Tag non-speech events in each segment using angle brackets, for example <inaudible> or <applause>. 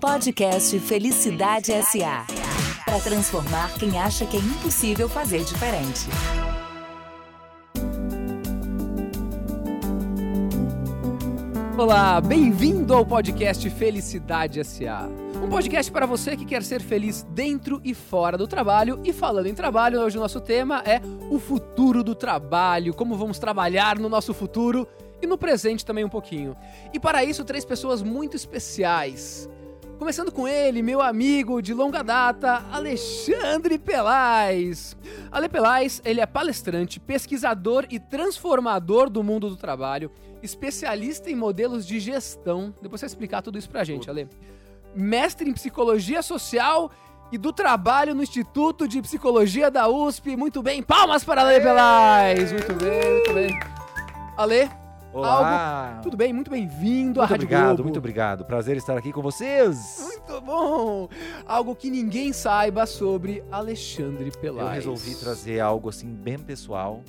Podcast Felicidade SA. Para transformar quem acha que é impossível fazer diferente. Olá, bem-vindo ao podcast Felicidade SA. Um podcast para você que quer ser feliz dentro e fora do trabalho. E falando em trabalho, hoje o nosso tema é o futuro do trabalho, como vamos trabalhar no nosso futuro e no presente também um pouquinho. E para isso, três pessoas muito especiais. Começando com ele, meu amigo de longa data, Alexandre Pelais. Ale Pelais, ele é palestrante, pesquisador e transformador do mundo do trabalho, especialista em modelos de gestão. Depois você vai explicar tudo isso pra gente, Ale. Mestre em psicologia social e do trabalho no Instituto de Psicologia da USP. Muito bem, palmas para Ale Pelais. Muito bem, muito bem. Ale, Olá! Algo... Tudo bem? Muito bem-vindo à Muito Rádio obrigado, Globo. muito obrigado. Prazer estar aqui com vocês. Muito bom! Algo que ninguém saiba sobre Alexandre Pelais. Eu resolvi trazer algo assim bem pessoal.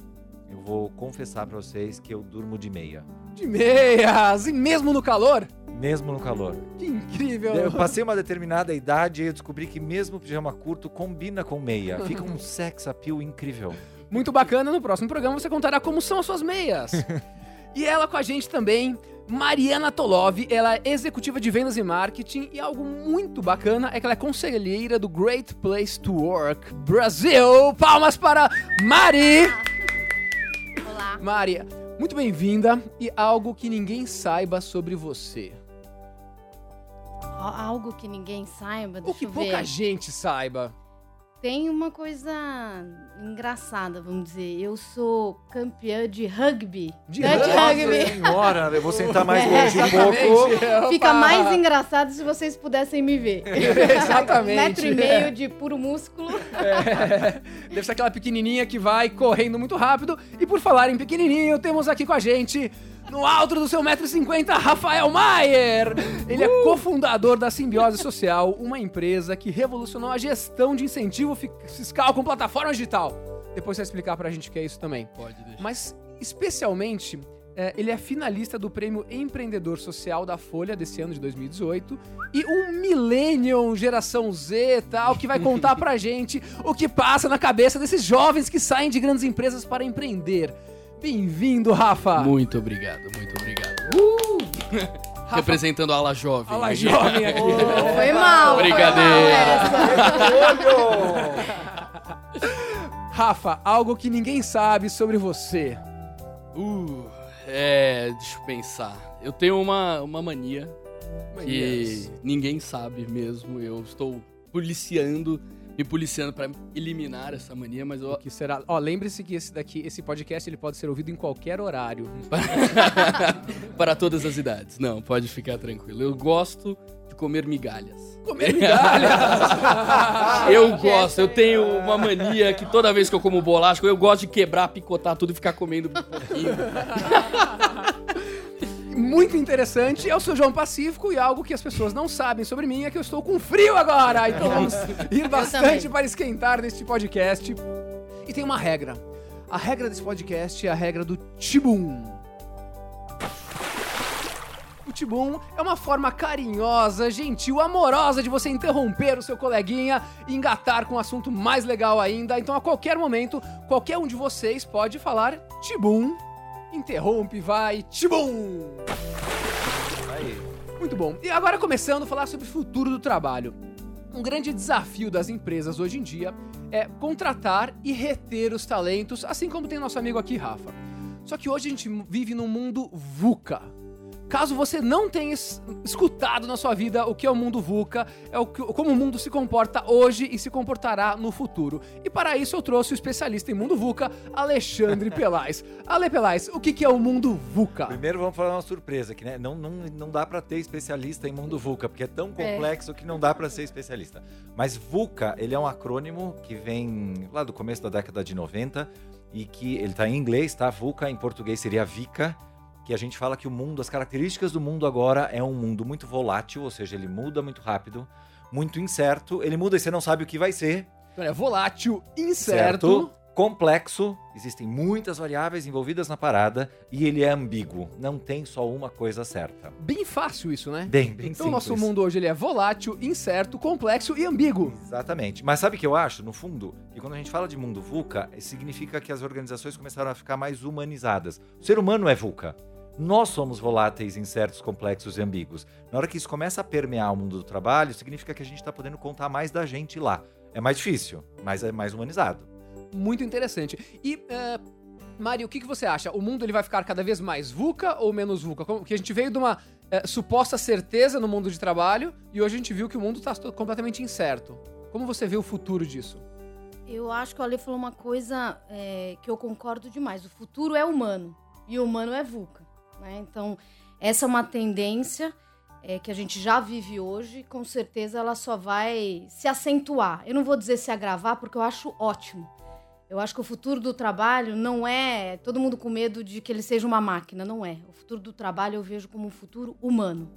Eu vou confessar pra vocês que eu durmo de meia, De meias! E mesmo no calor? mesmo no calor. Que incrível! Eu passei uma determinada idade e eu descobri que mesmo pijama curto combina com meia. Fica um <laughs> sex appeal incrível. Muito bacana. No próximo programa você contará como são as suas meias. <laughs> e ela com a gente também, Mariana Tolov. Ela é executiva de vendas e marketing. E algo muito bacana é que ela é conselheira do Great Place to Work Brasil. Palmas para Mari! Olá. Mari, muito bem-vinda. E algo que ninguém saiba sobre você. Al- Algo que ninguém saiba, O deixa que eu pouca gente saiba. Tem uma coisa engraçada, vamos dizer. Eu sou campeã de rugby. De Dutch rugby? rugby. Senhora, eu vou sentar mais É, longe um pouco. Fica mais engraçado se vocês pudessem me ver. <laughs> Exatamente. Metro e meio de puro músculo. É, deve ser aquela pequenininha que vai correndo muito rápido. E por falar em pequenininho, temos aqui com a gente, no alto do seu 1,50m, Rafael Maier. Ele é cofundador da Simbiose Social, uma empresa que revolucionou a gestão de incentivo fi- fiscal com plataforma digital. Depois você vai explicar pra gente o que é isso também. Pode deixar. Mas, especialmente, é, ele é finalista do Prêmio Empreendedor Social da Folha desse ano de 2018 e um Millennium Geração Z tal, que vai contar pra <laughs> gente o que passa na cabeça desses jovens que saem de grandes empresas para empreender. Bem-vindo, Rafa! Muito obrigado, muito obrigado. Rafa, <laughs> Representando a ala jovem. Aqui. jovem aqui. <laughs> Foi mal. foi Brincadeira. mal essa. <laughs> Rafa, algo que ninguém sabe sobre você. Uh, é, deixa eu pensar. Eu tenho uma, uma mania que ninguém sabe mesmo. Eu estou policiando, me policiando pra eliminar essa mania, mas eu O que será? Ó, lembre-se que esse daqui, esse podcast, ele pode ser ouvido em qualquer horário. <laughs> para todas as idades. Não, pode ficar tranquilo. Eu gosto de comer migalhas. Comer migalhas! <laughs> Eu gosto, eu tenho uma mania que toda vez que eu como bolacha, eu gosto de quebrar, picotar tudo e ficar comendo um pouquinho. <laughs> muito interessante o seu João Pacífico e algo que as pessoas não sabem sobre mim é que eu estou com frio agora. Então vamos ir bastante para esquentar neste podcast. E tem uma regra. A regra desse podcast é a regra do Tibum. O Tibum é uma forma carinhosa, gentil, amorosa de você interromper o seu coleguinha e engatar com um assunto mais legal ainda. Então, a qualquer momento, qualquer um de vocês pode falar Tibum. Interrompe, vai, Tibum! Aí. Muito bom. E agora começando a falar sobre o futuro do trabalho. Um grande desafio das empresas hoje em dia é contratar e reter os talentos, assim como tem nosso amigo aqui, Rafa. Só que hoje a gente vive num mundo VUCA. Caso você não tenha es- escutado na sua vida o que é o mundo VUCA, é o que- como o mundo se comporta hoje e se comportará no futuro. E para isso eu trouxe o especialista em mundo VUCA, Alexandre <laughs> Pelais. Ale Pelais, o que que é o mundo VUCA? Primeiro vamos falar uma surpresa aqui, né? Não, não, não dá pra ter especialista em mundo VUCA, porque é tão complexo que não dá pra ser especialista. Mas VUCA, ele é um acrônimo que vem lá do começo da década de 90 e que ele tá em inglês, tá? VUCA em português seria VICA, que a gente fala que o mundo, as características do mundo agora é um mundo muito volátil, ou seja, ele muda muito rápido, muito incerto, ele muda e você não sabe o que vai ser. Então é volátil, incerto. complexo, existem muitas variáveis envolvidas na parada e ele é ambíguo, não tem só uma coisa certa. Bem fácil isso, né? Bem, bem Então, simples. nosso mundo hoje ele é volátil, incerto, complexo e ambíguo. Exatamente. Mas sabe o que eu acho, no fundo? Que quando a gente fala de mundo VUCA, significa que as organizações começaram a ficar mais humanizadas. O ser humano é VUCA. Nós somos voláteis, incertos, complexos e ambíguos. Na hora que isso começa a permear o mundo do trabalho, significa que a gente está podendo contar mais da gente lá. É mais difícil, mas é mais humanizado. Muito interessante. E, é, Mari, o que, que você acha? O mundo ele vai ficar cada vez mais VUCA ou menos VUCA? Porque a gente veio de uma é, suposta certeza no mundo de trabalho e hoje a gente viu que o mundo está completamente incerto. Como você vê o futuro disso? Eu acho que o Ale falou uma coisa é, que eu concordo demais. O futuro é humano e o humano é VUCA. Né? Então, essa é uma tendência é, que a gente já vive hoje. Com certeza ela só vai se acentuar. Eu não vou dizer se agravar, porque eu acho ótimo. Eu acho que o futuro do trabalho não é todo mundo com medo de que ele seja uma máquina. Não é. O futuro do trabalho eu vejo como um futuro humano.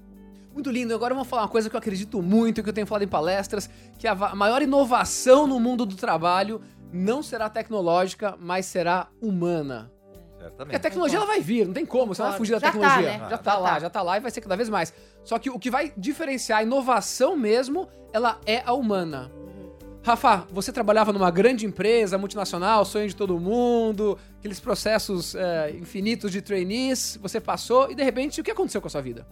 Muito lindo. Agora vamos falar uma coisa que eu acredito muito, que eu tenho falado em palestras, que a maior inovação no mundo do trabalho não será tecnológica, mas será humana. Porque a Certamente. tecnologia ela vai vir, não tem como, você não vai fugir da Já tá, tecnologia. né? Já tá Já lá, tá. já tá lá e vai ser cada vez mais. Só que o que vai diferenciar a inovação mesmo, ela é a humana. Rafa, você trabalhava numa grande empresa multinacional, sonho de todo mundo, aqueles processos é, infinitos de trainees, você passou e de repente o que aconteceu com a sua vida?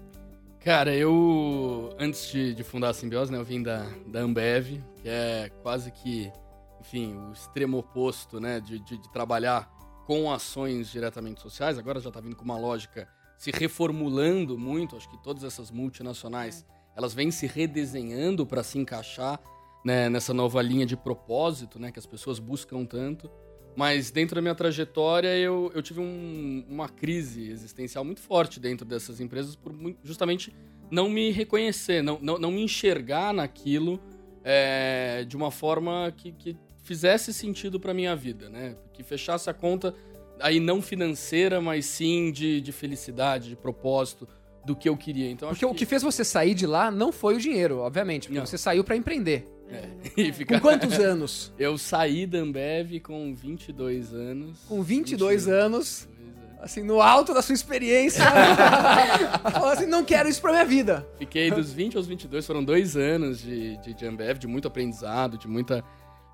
Cara, eu, antes de, de fundar a Simbiose, né, eu vim da, da Ambev, que é quase que, enfim, o extremo oposto, né, de, de, de trabalhar com ações diretamente sociais. Agora já tá vindo com uma lógica se reformulando muito. Acho que todas essas multinacionais, elas vêm se redesenhando para se encaixar né, nessa nova linha de propósito, né, que as pessoas buscam tanto. Mas dentro da minha trajetória, eu, eu tive um- uma crise existencial muito forte dentro dessas empresas por justamente não me reconhecer, não, não, não me enxergar naquilo é, de uma forma que, que fizesse sentido para minha vida, né? Que fechasse a conta aí não financeira, mas sim de, de felicidade, de propósito, do que eu queria. Então, acho Porque o que fez você sair de lá não foi o dinheiro, obviamente, porque Não. você saiu pra empreender. É, <laughs> e Com quantos anos? Eu saí da Ambev com 22 anos. Com 22 anos, 22 anos. assim, no alto da sua experiência, <laughs> falou assim, não quero isso pra minha vida. Fiquei dos 20 aos 22, foram dois anos de, de, de Ambev, de muito aprendizado, de muita.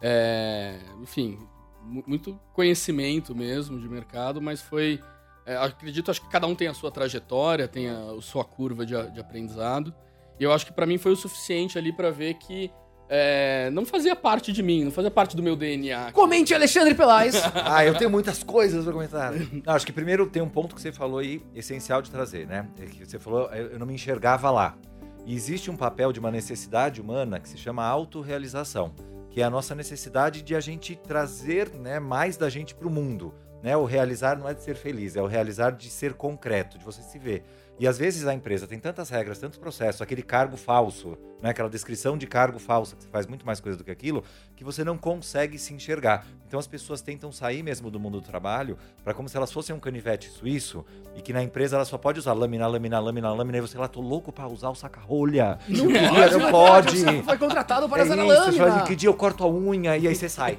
É, enfim, mu- muito conhecimento mesmo de mercado, mas foi. é, acredito, acho que cada um tem a sua trajetória, tem a, a sua curva de, de aprendizado. E eu acho que pra mim foi o suficiente ali pra ver que é, não fazia parte de mim, não fazia parte do meu DNA. Comente, Alexandre Pelais. <laughs> Ah, eu tenho muitas coisas pra comentar. Não, acho que primeiro tem um ponto que você falou aí, essencial de trazer, né? É que você falou, eu eu não me enxergava lá. E existe um papel de uma necessidade humana que se chama autorrealização, que é a nossa necessidade de a gente trazer né, mais da gente pro mundo. Né? O realizar não é de ser feliz, é o realizar de ser concreto, de você se ver. E às vezes a empresa tem tantas regras, tantos processos, aquele cargo falso, né? aquela descrição de cargo falsa, que você faz muito mais coisa do que aquilo, que você não consegue se enxergar. Então as pessoas tentam sair mesmo do mundo do trabalho para como se elas fossem um canivete suíço e que na empresa ela só pode usar lâmina, lâmina, lâmina, lâmina, e você lá, tô louco para usar o saca-rolha. Não não pode. Você foi contratado para É usar isso, você fala, lâmina. que dia eu corto a unha e aí você sai.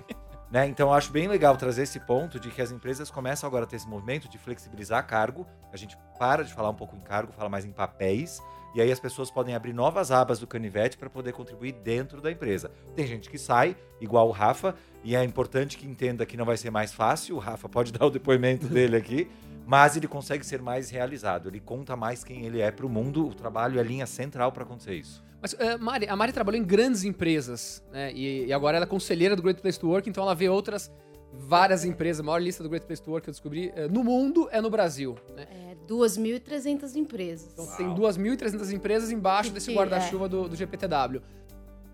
Né? Então eu acho bem legal trazer esse ponto de que as empresas começam agora a ter esse movimento de flexibilizar cargo. A gente para de falar um pouco em cargo, fala mais em papéis. E aí as pessoas podem abrir novas abas do canivete para poder contribuir dentro da empresa. Tem gente que sai, igual o Rafa, e é importante que entenda que não vai ser mais fácil. O Rafa pode <laughs> dar o depoimento dele aqui, mas ele consegue ser mais realizado. Ele conta mais quem ele é para o mundo. O trabalho é a linha central para acontecer isso. Mas eh, Mari, a Mari trabalhou em grandes empresas, né? E, e agora ela é conselheira do Great Place to Work, então ela vê outras várias empresas. A maior lista do Great Place to Work que eu descobri eh, no mundo é no Brasil. Né? É 2.300 empresas. Então tem 2.300 empresas embaixo desse guarda-chuva do, do GPTW.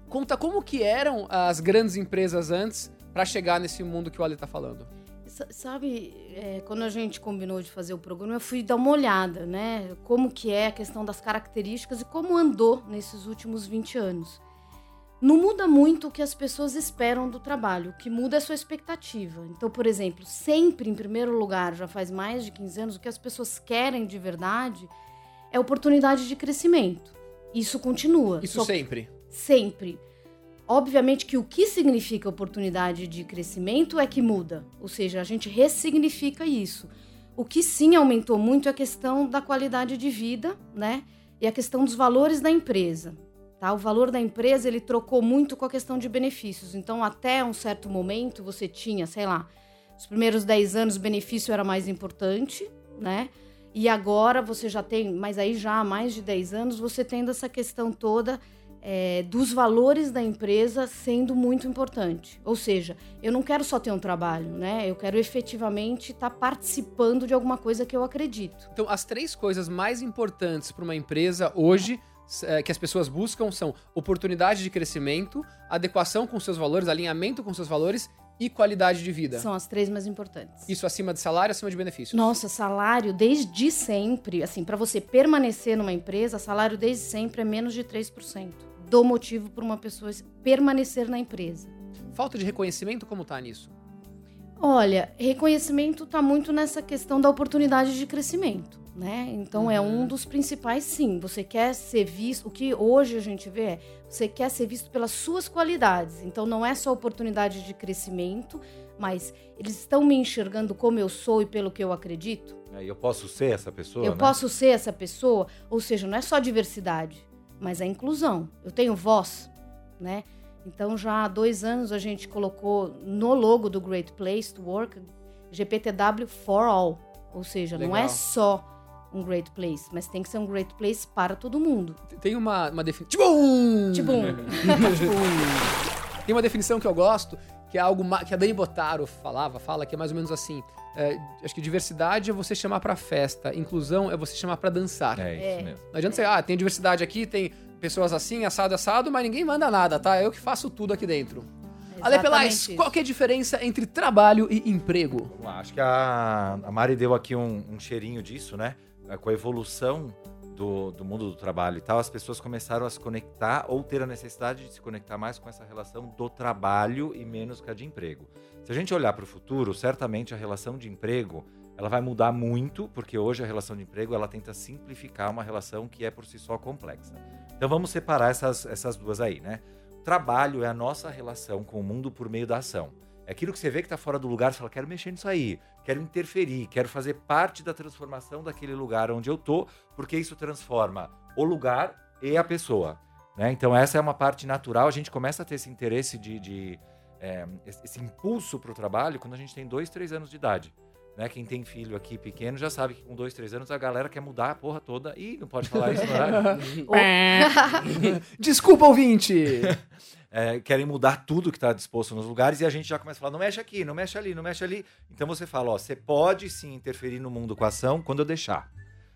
Conta como que eram as grandes empresas antes para chegar nesse mundo que o Ale tá falando. Sa- Sabe, é, quando a gente combinou de fazer o programa, eu fui dar uma olhada, né? Como que é a questão das características e como andou nesses últimos 20 anos. Não muda muito o que as pessoas esperam do trabalho, o que muda é a sua expectativa. Então, por exemplo, sempre em primeiro lugar, já faz mais de 15 anos, o que as pessoas querem de verdade é oportunidade de crescimento. Isso continua. Isso Só sempre. sempre. Obviamente que o que significa oportunidade de crescimento é que muda, ou seja, a gente ressignifica isso. O que sim aumentou muito é a questão da qualidade de vida, né? E a questão dos valores da empresa. Tá? O valor da empresa ele trocou muito com a questão de benefícios. Então, até um certo momento, você tinha, sei lá, os primeiros 10 anos o benefício era mais importante, né? E agora você já tem, mas aí já há mais de 10 anos, você tendo essa questão toda é, dos valores da empresa sendo muito importante. Ou seja, eu não quero só ter um trabalho, né? Eu quero efetivamente estar tá participando de alguma coisa que eu acredito. Então, as três coisas mais importantes para uma empresa hoje é, que as pessoas buscam são oportunidade de crescimento, adequação com seus valores, alinhamento com seus valores e qualidade de vida. São as três mais importantes. Isso acima de salário, acima de benefícios. Nossa, salário desde sempre, assim, para você permanecer numa empresa, salário desde sempre é menos de 3% do motivo para uma pessoa permanecer na empresa. Falta de reconhecimento como tá nisso? Olha, reconhecimento está muito nessa questão da oportunidade de crescimento né? Então uhum. é um uhum. dos principais, sim. Você quer ser visto, o que hoje a gente vê é, você quer ser visto pelas suas qualidades. Então não é só oportunidade de crescimento, mas eles estão me enxergando como eu sou e pelo que eu acredito. É, eu posso ser essa pessoa? Eu né? posso ser essa pessoa, ou seja, não é só diversidade, mas a inclusão. Eu tenho voz, né? Então já há dois anos a gente colocou no logo do Great Place to Work GPTW for All, ou seja, Legal. não é só um great place, mas tem que ser um great place para todo mundo. Tem uma, uma definição. <laughs> Tibum! Tem uma definição que eu gosto, que é algo que a Dani Botaro falava, fala, que é mais ou menos assim. É, acho que diversidade é você chamar pra festa, inclusão é você chamar pra dançar. É isso é. mesmo. Não adianta você, ah, tem diversidade aqui, tem pessoas assim, assado, assado, mas ninguém manda nada, tá? Eu que faço tudo aqui dentro. Ale Pelais, qual que é a diferença entre trabalho e emprego? Vamos lá, acho que a, a Mari deu aqui um, um cheirinho disso, né? É, com a evolução do, do, mundo do trabalho e tal, as pessoas começaram a se conectar ou ter a necessidade de se conectar mais com essa relação do trabalho e menos com a de emprego. Se a gente olhar para o futuro, certamente a relação de emprego ela vai mudar muito, porque hoje a relação de emprego ela tenta simplificar uma relação que é por si só complexa. Então vamos separar essas, essas duas aí, né? Trabalho é a nossa relação com o mundo por meio da ação. É aquilo que você vê que está fora do lugar, você fala, quero mexer nisso aí, quero interferir, quero fazer parte da transformação daquele lugar onde eu tô, porque isso transforma o lugar e a pessoa. Né? Então essa é uma parte natural, a gente começa a ter esse interesse de, de é, esse impulso para o trabalho quando a gente tem dois, três anos de idade. Né? Quem tem filho aqui pequeno já sabe que com dois, três anos a galera quer mudar a porra toda. Ih, não pode falar isso, não <laughs> é? <laughs> Desculpa, ouvinte! <laughs> é, querem mudar tudo que está disposto nos lugares e a gente já começa a falar: não mexe aqui, não mexe ali, não mexe ali. Então você fala: ó, você pode sim interferir no mundo com a ação quando eu deixar.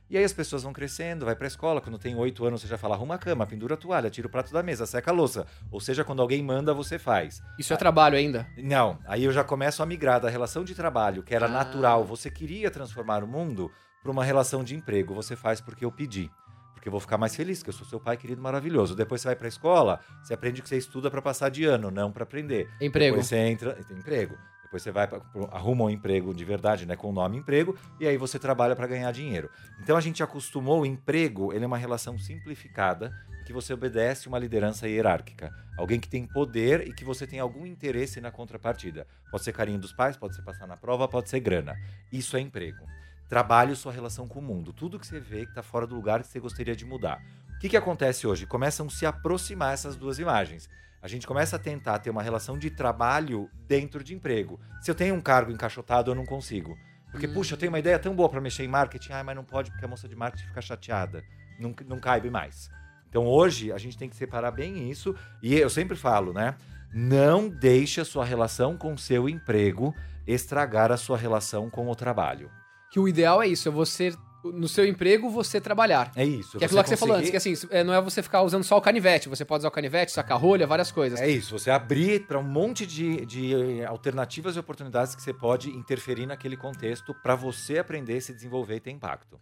E aí as pessoas vão crescendo, vai pra escola, quando tem oito anos você já fala, arruma a cama, pendura a toalha, tira o prato da mesa, seca a louça. Ou seja, quando alguém manda, você faz. Isso é trabalho ainda? Não, aí eu já começo a migrar da relação de trabalho, que era ah. natural, você queria transformar o mundo para uma relação de emprego, você faz porque eu pedi. Porque eu vou ficar mais feliz, que eu sou seu pai querido maravilhoso. Depois você vai pra escola, você aprende que você estuda para passar de ano, não para aprender. Emprego. Depois você entra. Emprego. Depois você vai arruma um emprego de verdade, né, com o nome emprego, e aí você trabalha para ganhar dinheiro. Então a gente acostumou o emprego, ele é uma relação simplificada que você obedece uma liderança hierárquica, alguém que tem poder e que você tem algum interesse na contrapartida. Pode ser carinho dos pais, pode ser passar na prova, pode ser grana. Isso é emprego. Trabalho sua relação com o mundo, tudo que você vê que está fora do lugar que você gostaria de mudar. O que, que acontece hoje? Começam a se aproximar essas duas imagens a gente começa a tentar ter uma relação de trabalho dentro de emprego. Se eu tenho um cargo encaixotado, eu não consigo. Porque, hum. puxa, eu tenho uma ideia tão boa para mexer em marketing, ah, mas não pode porque a moça de marketing fica chateada. Não, não caibe mais. Então, hoje, a gente tem que separar bem isso. E eu sempre falo, né? Não deixe a sua relação com o seu emprego estragar a sua relação com o trabalho. Que o ideal é isso, é você no seu emprego você trabalhar. É isso. Que é aquilo que você falou antes, que assim, é, não é você ficar usando só o canivete, você pode usar o canivete, sacar rolha, várias coisas. É isso, você abrir para um monte de, de alternativas e oportunidades que você pode interferir naquele contexto para você aprender, se desenvolver e ter impacto.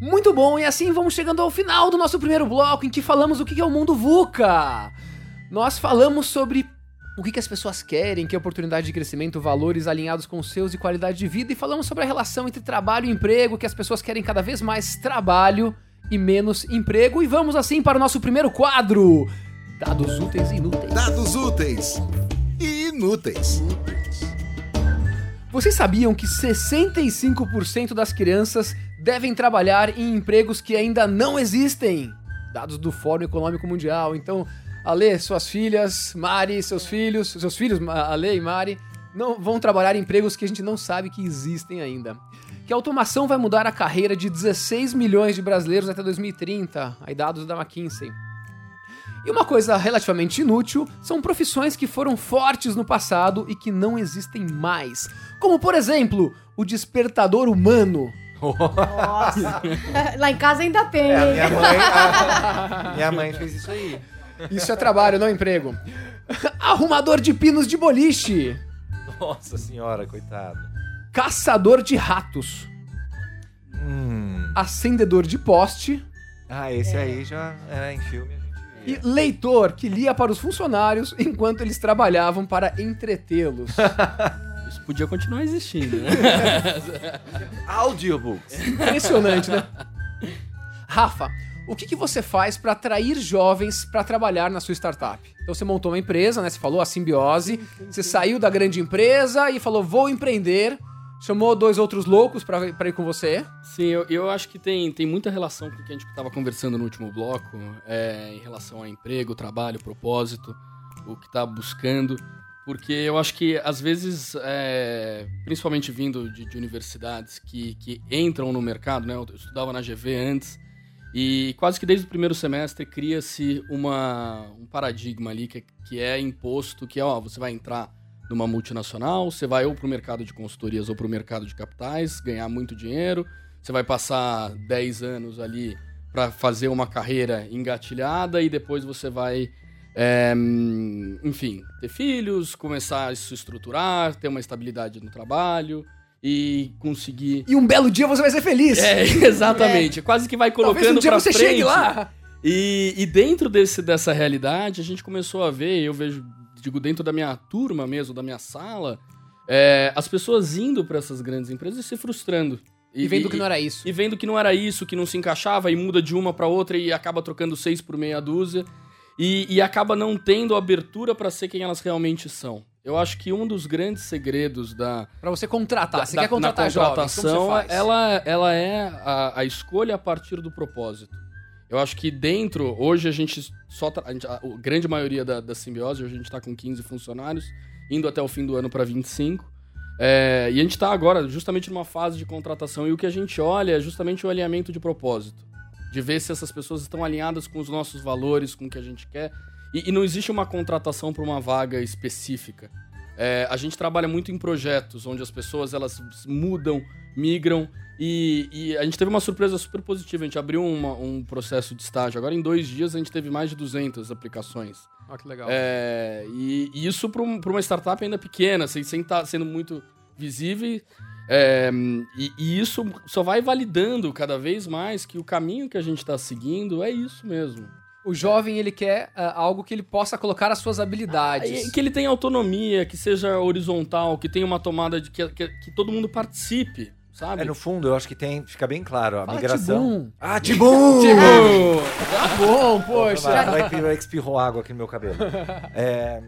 Muito bom, e assim vamos chegando ao final do nosso primeiro bloco, em que falamos o que é o mundo VUCA. Nós falamos sobre o que, que as pessoas querem, que oportunidade de crescimento, valores alinhados com os seus e qualidade de vida. E falamos sobre a relação entre trabalho e emprego, que as pessoas querem cada vez mais trabalho e menos emprego. E vamos assim para o nosso primeiro quadro. Dados úteis e inúteis. Dados úteis e inúteis. Vocês sabiam que 65% das crianças devem trabalhar em empregos que ainda não existem? Dados do Fórum Econômico Mundial. Então, Ale, suas filhas, Mari, seus filhos, seus filhos, Ale e Mari, não vão trabalhar em empregos que a gente não sabe que existem ainda. Que a automação vai mudar a carreira de 16 milhões de brasileiros até 2030, aí dados da McKinsey. E uma coisa relativamente inútil são profissões que foram fortes no passado e que não existem mais. Como, por exemplo, o despertador humano. Nossa. <laughs> Lá em casa ainda tem. É, minha mãe, a- <laughs> minha mãe fez isso aí. Isso é trabalho, não emprego. Arrumador de pinos de boliche. Nossa senhora, coitado. Caçador de ratos. Hum. Acendedor de poste. Ah, esse aí já é em filme. A gente E leitor que lia para os funcionários enquanto eles trabalhavam para entretê-los. <laughs> Isso podia continuar existindo, né? <laughs> Audiobooks. Impressionante, né? Rafa, o que, que você faz para atrair jovens para trabalhar na sua startup? Então você montou uma empresa, né? Você falou a simbiose. Você saiu da grande empresa e falou vou empreender. Chamou dois outros loucos para ir com você. Sim, eu, eu acho que tem, tem muita relação com o que a gente estava conversando no último bloco, é, em relação a emprego, trabalho, propósito, o que está buscando. Porque eu acho que, às vezes, é, principalmente vindo de, de universidades que, que entram no mercado, né? Eu estudava na GV antes, e quase que desde o primeiro semestre cria-se uma, um paradigma ali que, que é imposto, que é, ó, você vai entrar numa multinacional, você vai ou para o mercado de consultorias ou para o mercado de capitais, ganhar muito dinheiro, você vai passar 10 anos ali para fazer uma carreira engatilhada e depois você vai, é, hum, enfim, ter filhos, começar a se estruturar, ter uma estabilidade no trabalho e conseguir. E um belo dia você vai ser feliz. É, <laughs> exatamente. Quase que vai colocando Talvez um dia você frente. chegue lá. E, e dentro desse, dessa realidade, a gente começou a ver, eu vejo, digo, dentro da minha turma mesmo, da minha sala, é, as pessoas indo para essas grandes empresas e se frustrando. E vendo que não era isso. E vendo que não era isso, que não se encaixava e muda de uma para outra e acaba trocando seis por meia dúzia. E, e acaba não tendo abertura para ser quem elas realmente são. Eu acho que um dos grandes segredos da, Pra você contratar. da- você da- quer contratar na jovens, como contratação, faz? ela, ela é a, a escolha a partir do propósito. Eu acho que dentro, hoje a gente só. a, gente- a- a grande maioria da, da simbiose, hoje a gente está com 15 funcionários, indo até o fim do ano para 25. É, e a gente está agora justamente numa fase de contratação. E o que a gente olha é justamente o alinhamento de propósito. De ver se essas pessoas estão alinhadas com os nossos valores, com o que a gente quer. E, e não existe uma contratação para uma vaga específica. É, a gente trabalha muito em projetos onde as pessoas elas mudam, migram e, e a gente teve uma surpresa super positiva. A gente abriu uma- um processo de estágio. Agora, em dois dias, a gente teve mais de 200 aplicações. Ó, que legal. É, e, e isso para uma startup ainda pequena, sem estar sendo muito visível. É, e, e isso só vai validando cada vez mais que o caminho que a gente está seguindo é isso mesmo. O jovem, ele quer ah, algo que ele possa colocar as suas habilidades. E Que ele tenha autonomia, que seja horizontal, que tenha uma tomada de que, que, que todo mundo participe, sabe? É, no fundo, eu acho que tem, fica bem claro. A Fala migração. Tibum. Ah, Tibum! <laughs> Tá bom, poxa. Vai, vai, vai que espirrou água aqui no meu cabelo. <laughs> É,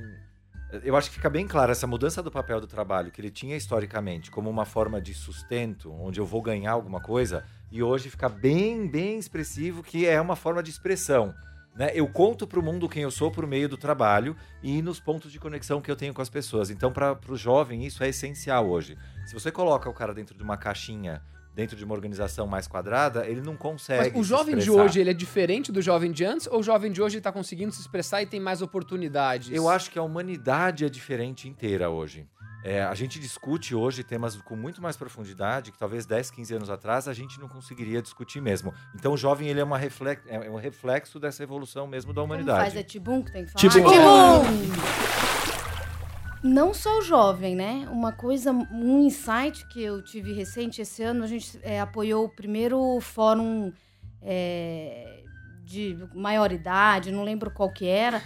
eu acho que fica bem claro essa mudança do papel do trabalho, que ele tinha historicamente como uma forma de sustento, onde eu vou ganhar alguma coisa, e hoje fica bem, bem expressivo que é uma forma de expressão. Né? Eu conto para o mundo quem eu sou por meio do trabalho e nos pontos de conexão que eu tenho com as pessoas. Então, para o jovem, isso é essencial hoje. Se você coloca o cara dentro de uma caixinha, dentro de uma organização mais quadrada, ele não consegue. Mas o jovem de hoje, ele é diferente do jovem de antes? Ou o jovem de hoje está conseguindo se expressar e tem mais oportunidades? Eu acho que a humanidade é diferente inteira hoje. É, a gente discute hoje temas com muito mais profundidade que talvez 10, 15 anos atrás a gente não conseguiria discutir mesmo. Então o jovem ele é, uma reflex, é um reflexo dessa evolução mesmo da Como humanidade. faz? É Tibum que tem que falar? Tibum. Não só o jovem, né? Uma coisa, um insight que eu tive recente esse ano, a gente é, apoiou o primeiro fórum é, de maioridade, não lembro qual que era,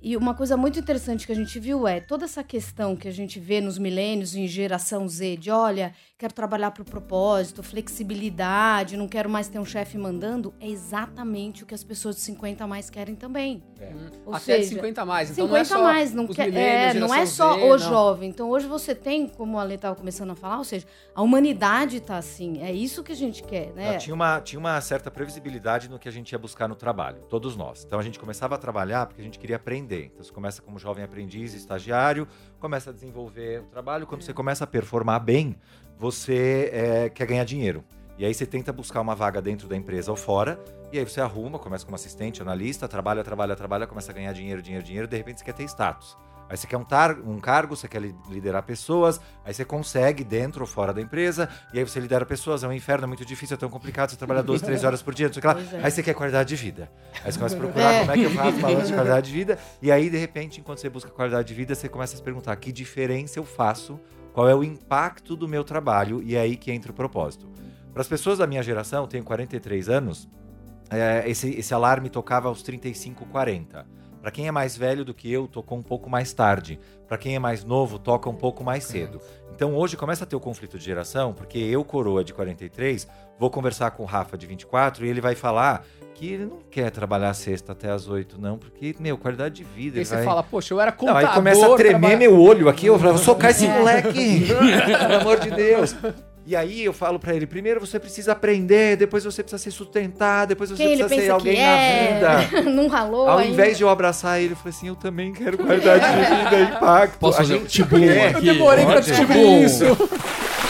E uma coisa muito interessante que a gente viu é toda essa questão que a gente vê nos milênios em geração Z de olha, quero trabalhar para o propósito, flexibilidade, não quero mais ter um chefe mandando, é exatamente o que as pessoas de 50 a mais querem também. É. Até seja, de 50 a mais. Então 50 não é só mais, não, os quer, é, não é só Z, o não. jovem. Então hoje você tem, como a Ale estava começando a falar, ou seja, a humanidade tá assim. É isso que a gente quer, né? Tinha uma, tinha uma certa previsibilidade no que a gente ia buscar no trabalho, todos nós. Então a gente começava a trabalhar porque a gente queria aprender. Então você começa como jovem aprendiz, estagiário, começa a desenvolver o trabalho. Quando você começa a performar bem, você é, quer ganhar dinheiro. E aí você tenta buscar uma vaga dentro da empresa ou fora, e aí você arruma, começa como assistente, analista, trabalha, trabalha, trabalha, começa a ganhar dinheiro, dinheiro, dinheiro, de repente você quer ter status. Aí você quer um, tar um cargo, você quer li- liderar pessoas, aí você consegue dentro ou fora da empresa, e aí você lidera pessoas, é um inferno, é muito difícil, é tão complicado, você trabalha 12, 13 horas por dia, não sei o que lá. É. Aí você quer qualidade de vida. Aí você começa a procurar É. como é que eu faço balanço de <laughs> qualidade de vida, e aí, de repente, enquanto você busca qualidade de vida, você começa a se perguntar que diferença eu faço, qual é o impacto do meu trabalho, e é aí que entra o propósito. Para as pessoas da minha geração, eu tenho 43 anos, é, esse, esse alarme tocava aos 35, 40. Para quem é mais velho do que eu, tocou um pouco mais tarde. Para quem é mais novo, toca um pouco mais cedo. Então hoje começa a ter o conflito de geração, porque eu, coroa de 43, vou conversar com o Rafa de 24 e ele vai falar que ele não quer trabalhar sexta até as 8, não, porque, meu, qualidade de vida. E você vai... fala, poxa, eu era Não, contador. aí começa a tremer trabalha- meu olho aqui, eu falo, vou socar esse <laughs> moleque, pelo amor de Deus. E aí eu falo pra ele, primeiro você precisa aprender, depois você precisa se sustentar, depois você Quem precisa ser alguém que é? na vida. <laughs> não ralou Ao ainda. invés de eu abraçar ele, eu falei assim, eu também quero qualidade de <laughs> vida, impacto. Posso a fazer um gente tibum quer. aqui? Eu demorei pra descobrir isso.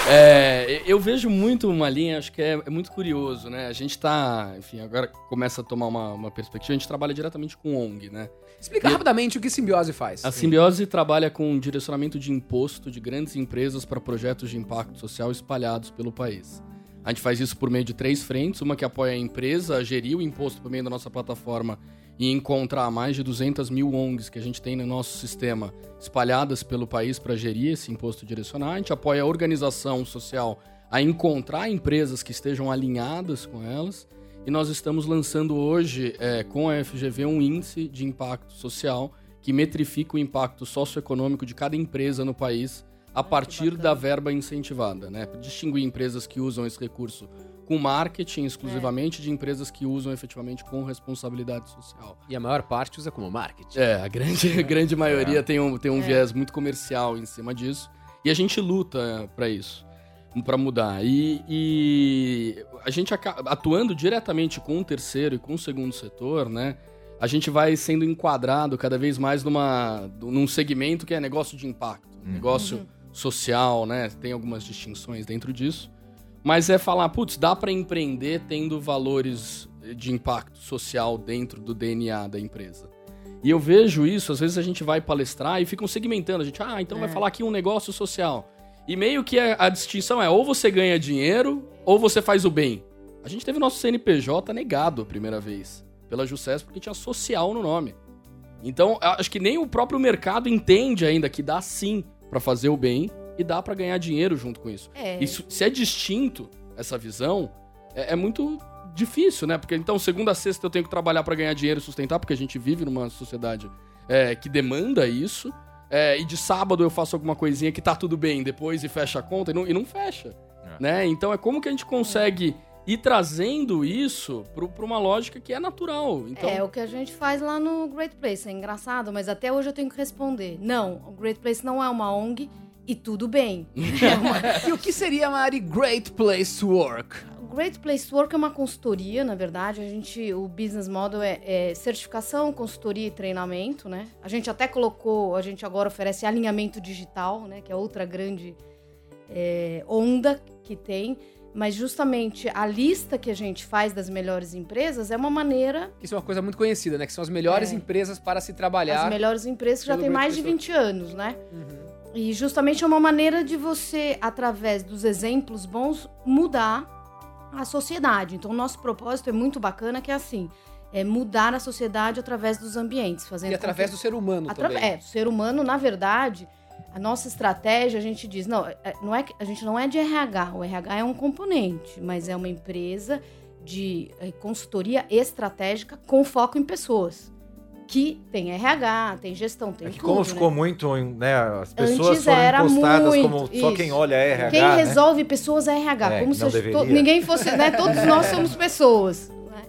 É, eu vejo muito uma linha, acho que é, é muito curioso, né? A gente tá, enfim, agora começa a tomar uma, uma perspectiva, a gente trabalha diretamente com ONG, né? Explica rapidamente o que simbiose faz. A Simbiose trabalha com direcionamento de imposto de grandes empresas para projetos de impacto social espalhados pelo país. A gente faz isso por meio de três frentes, uma que apoia a empresa a gerir o imposto por meio da nossa plataforma e encontrar mais de 200 mil ONGs que a gente tem no nosso sistema espalhadas pelo país para gerir esse imposto direcionar. A gente apoia a organização social a encontrar empresas que estejam alinhadas com elas. E nós estamos lançando hoje, é, com a FGV, um índice de impacto social que metrifica o impacto socioeconômico de cada empresa no país a partir da verba incentivada, né? Distinguir empresas que usam esse recurso com marketing exclusivamente de empresas que usam efetivamente com responsabilidade social. E a maior parte usa como marketing. É, a grande, <laughs> a grande maioria tem um, tem um viés muito comercial em cima disso. E a gente luta para isso, para mudar. E, e a gente atuando diretamente com o terceiro e com o segundo setor, né? A gente vai sendo enquadrado cada vez mais numa, num segmento que é negócio de impacto, negócio social, né? Tem algumas distinções dentro disso. Mas é falar, putz, dá para empreender tendo valores de impacto social dentro do DNA da empresa. E eu vejo isso, às vezes a gente vai palestrar e ficam segmentando. A gente, ah, então vai falar aqui um negócio social. E meio que a, a distinção é ou você ganha dinheiro ou você faz o bem. A gente teve nosso CNPJ negado a primeira vez pela Jussés porque tinha social no nome. Então, acho que nem o próprio mercado entende ainda que dá sim pra fazer o bem e dá pra ganhar dinheiro junto com isso. É. Isso, se é distinto essa visão, é, é muito difícil, né? Porque então, segunda a sexta eu tenho que trabalhar pra ganhar dinheiro e sustentar, porque a gente vive numa sociedade é, que demanda isso. É, e de sábado eu faço alguma coisinha que tá tudo bem depois e fecha a conta e não, e não fecha. É. Né? Então é como que a gente consegue ir trazendo isso pra uma lógica que é natural. Então, É o que a gente faz lá no Great Place. É engraçado, mas até hoje eu tenho que responder. Não, o Great Place não é uma ONG e tudo bem. <laughs> É uma- E o que seria, Mari, Great Place to Work? Great Place to Work é uma consultoria, na verdade. A gente, o business model é, é certificação, consultoria e treinamento, né? A gente até colocou, a gente agora oferece alinhamento digital, né? Que é outra grande é, onda que tem. Mas justamente a lista que a gente faz das melhores empresas é uma maneira Isso é uma coisa muito conhecida, né? Que são as melhores É. empresas para se trabalhar. As melhores empresas que já Great mais de Place 20 anos, né? E justamente é uma maneira de você, através dos exemplos bons, mudar a sociedade. Então, o nosso propósito é muito bacana, que é assim, é mudar a sociedade através dos ambientes, fazendo E através com do ser humano que... Atra- também. É, o ser humano, na verdade, a nossa estratégia, a gente diz, não, é- não é que a gente não é de RH, o RH é um componente, mas é uma empresa de é, consultoria estratégica com foco em pessoas. Que tem RH, tem gestão, tem É que tudo, como né? ficou muito, né, as pessoas Antes foram era impostadas muito, como só isso. quem olha é RH, Quem né? resolve pessoas é RH, É, como se to- ninguém fosse, né? <laughs> Todos nós somos pessoas. né?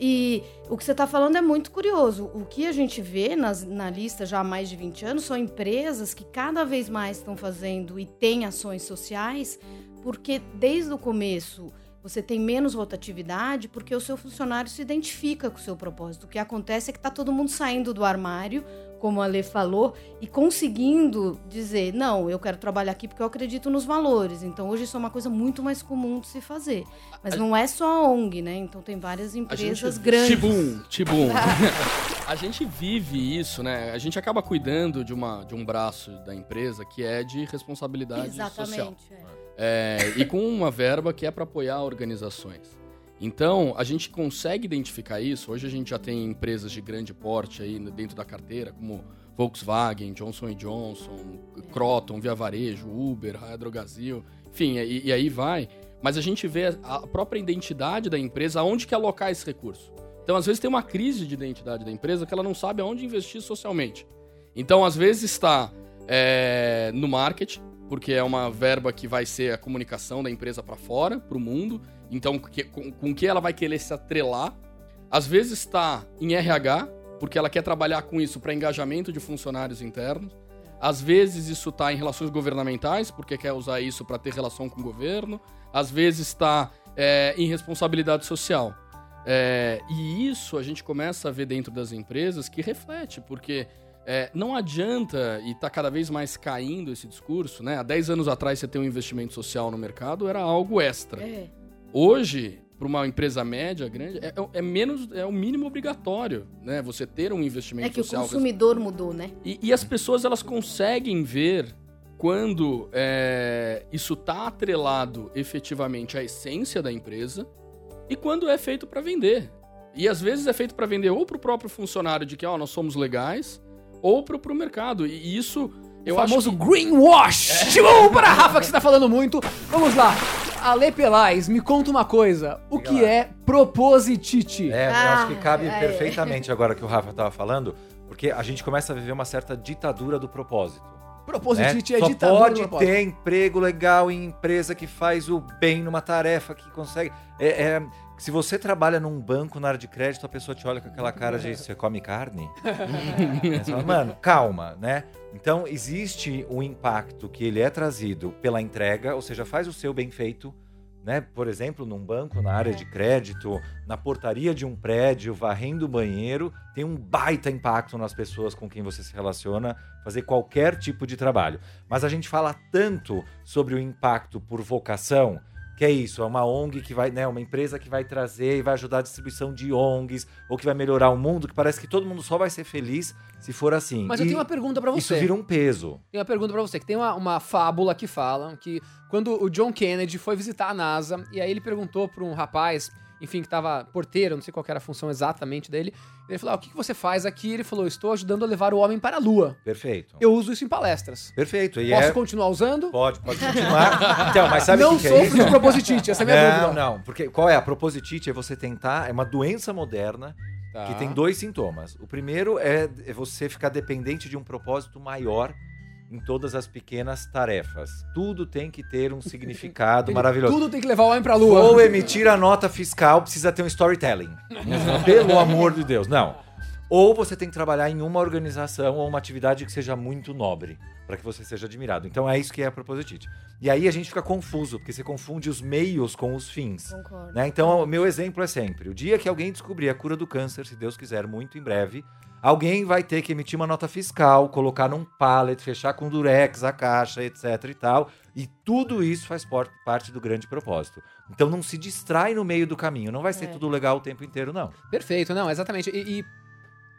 E o que você está falando é muito curioso. O que a gente vê nas- na lista já há mais de 20 anos são empresas que cada vez mais estão fazendo e têm ações sociais, porque desde o começo você tem menos rotatividade, porque o seu funcionário se identifica com o seu propósito. O que acontece é que está todo mundo saindo do armário, como a Lê falou, e conseguindo dizer, não, eu quero trabalhar aqui porque eu acredito nos valores. Então hoje isso é uma coisa muito mais comum de se fazer. Mas não é só a ONG, né? Então tem várias A empresas gente, grandes. Tibum, tibum. <laughs> a gente vive isso, né? A gente acaba cuidando de, uma, de um braço da empresa que é de responsabilidade social. Exatamente. é. É, e com uma verba que é para apoiar organizações. Então, a gente consegue identificar isso. Hoje a gente já tem empresas de grande porte aí dentro da carteira, como Volkswagen, Johnson Johnson, Croton, Via Varejo, Uber, Raia Drogasil, enfim, e, e aí vai. Mas a gente vê a própria identidade da empresa, aonde que alocar esse recurso. Então, às vezes tem uma crise de identidade da empresa que ela não sabe aonde investir socialmente. Então, às vezes está é, no marketing, porque é uma verba que vai ser a comunicação da empresa para fora, para o mundo. Então, que- com, com que ela vai querer se atrelar? Às vezes está em RH, porque ela quer trabalhar com isso para engajamento de funcionários internos. Às vezes isso está em relações governamentais, porque quer usar isso para ter relação com o governo. Às vezes está é, em responsabilidade social. É, e isso a gente começa a ver dentro das empresas que reflete, porque é, não adianta, e está cada vez mais caindo esse discurso, né? Há 10 anos atrás você ter um investimento social no mercado era algo extra. É. Hoje, para uma empresa média, grande, é, é menos, é o mínimo obrigatório, né? Você ter um investimento É que o social. consumidor mudou, né? E, e as pessoas elas conseguem ver quando é, isso está atrelado efetivamente à essência da empresa e quando é feito para vender. E às vezes é feito para vender ou para o próprio funcionário de que ó, nós somos legais, ou para o mercado. E, isso eu o famoso acho que... greenwash. Tipo, para a Rafa que você tá falando muito. Vamos lá. Ale Pelais, me conta uma coisa. O Diga que lá. é propositite? É, eu Ah, acho que cabe é. perfeitamente agora que o Rafa estava falando, porque a gente começa a viver uma certa ditadura do propósito. Propositite né? é Só ditadura do pode propósito. ter emprego legal em empresa que faz o bem numa tarefa, que consegue... É, é, se você trabalha num banco na área de crédito, a pessoa te olha com aquela cara de você come carne? <laughs> Fala, Mano, calma, né? Então, existe um impacto que ele é trazido pela entrega, ou seja, faz o seu bem feito, né? Por exemplo, num banco, na área de crédito, na portaria de um prédio, varrendo o banheiro, tem um baita impacto nas pessoas com quem você se relaciona, fazer qualquer tipo de trabalho. Mas a gente fala tanto sobre o impacto por vocação, que é isso, é uma ONG que vai, né, uma empresa que vai trazer e vai ajudar a distribuição de ONGs, ou que vai melhorar o mundo, que parece que todo mundo só vai ser feliz se for assim. Mas eu E tenho uma pergunta pra Isso você. vira um peso. Tenho uma pergunta pra você, que tem uma, uma fábula que fala que quando o John Kennedy foi visitar a NASA, e aí ele perguntou pra um rapaz, enfim, que tava porteiro, não sei qual era a função exatamente dele, ele falou, ah, o que, que você faz aqui? Ele falou, estou ajudando a levar o homem para a Lua. Perfeito. Eu uso isso em palestras. Perfeito. E Posso é... continuar usando? Pode, pode continuar. <laughs> Então, mas sabe o não que, que é sofro isso? de propositite, essa é a minha não, dúvida. não, porque qual é a propositite? É você tentar, é uma doença moderna Tá. que tem dois sintomas. O primeiro é, é você ficar dependente de um propósito maior em todas as pequenas tarefas. Tudo tem que ter um significado <laughs> maravilhoso. Tudo tem que levar o homem pra Lua. Vou emitir a nota fiscal, precisa ter um storytelling. <laughs> Pelo amor de Deus, não. Ou você tem que trabalhar em uma organização ou uma atividade que seja muito nobre, para que você seja admirado. Então é isso que é a propositite. E aí a gente fica confuso, porque você confunde os meios com os fins. Concordo. Né? Então, o meu exemplo é sempre: o dia que alguém descobrir a cura do câncer, se Deus quiser, muito em breve, alguém vai ter que emitir uma nota fiscal, colocar num pallet, fechar com durex a caixa, etc e tal. E tudo isso faz parte do grande propósito. Então, não se distrai no meio do caminho. Não vai ser É. tudo legal o tempo inteiro, não. Perfeito, não, exatamente. E, e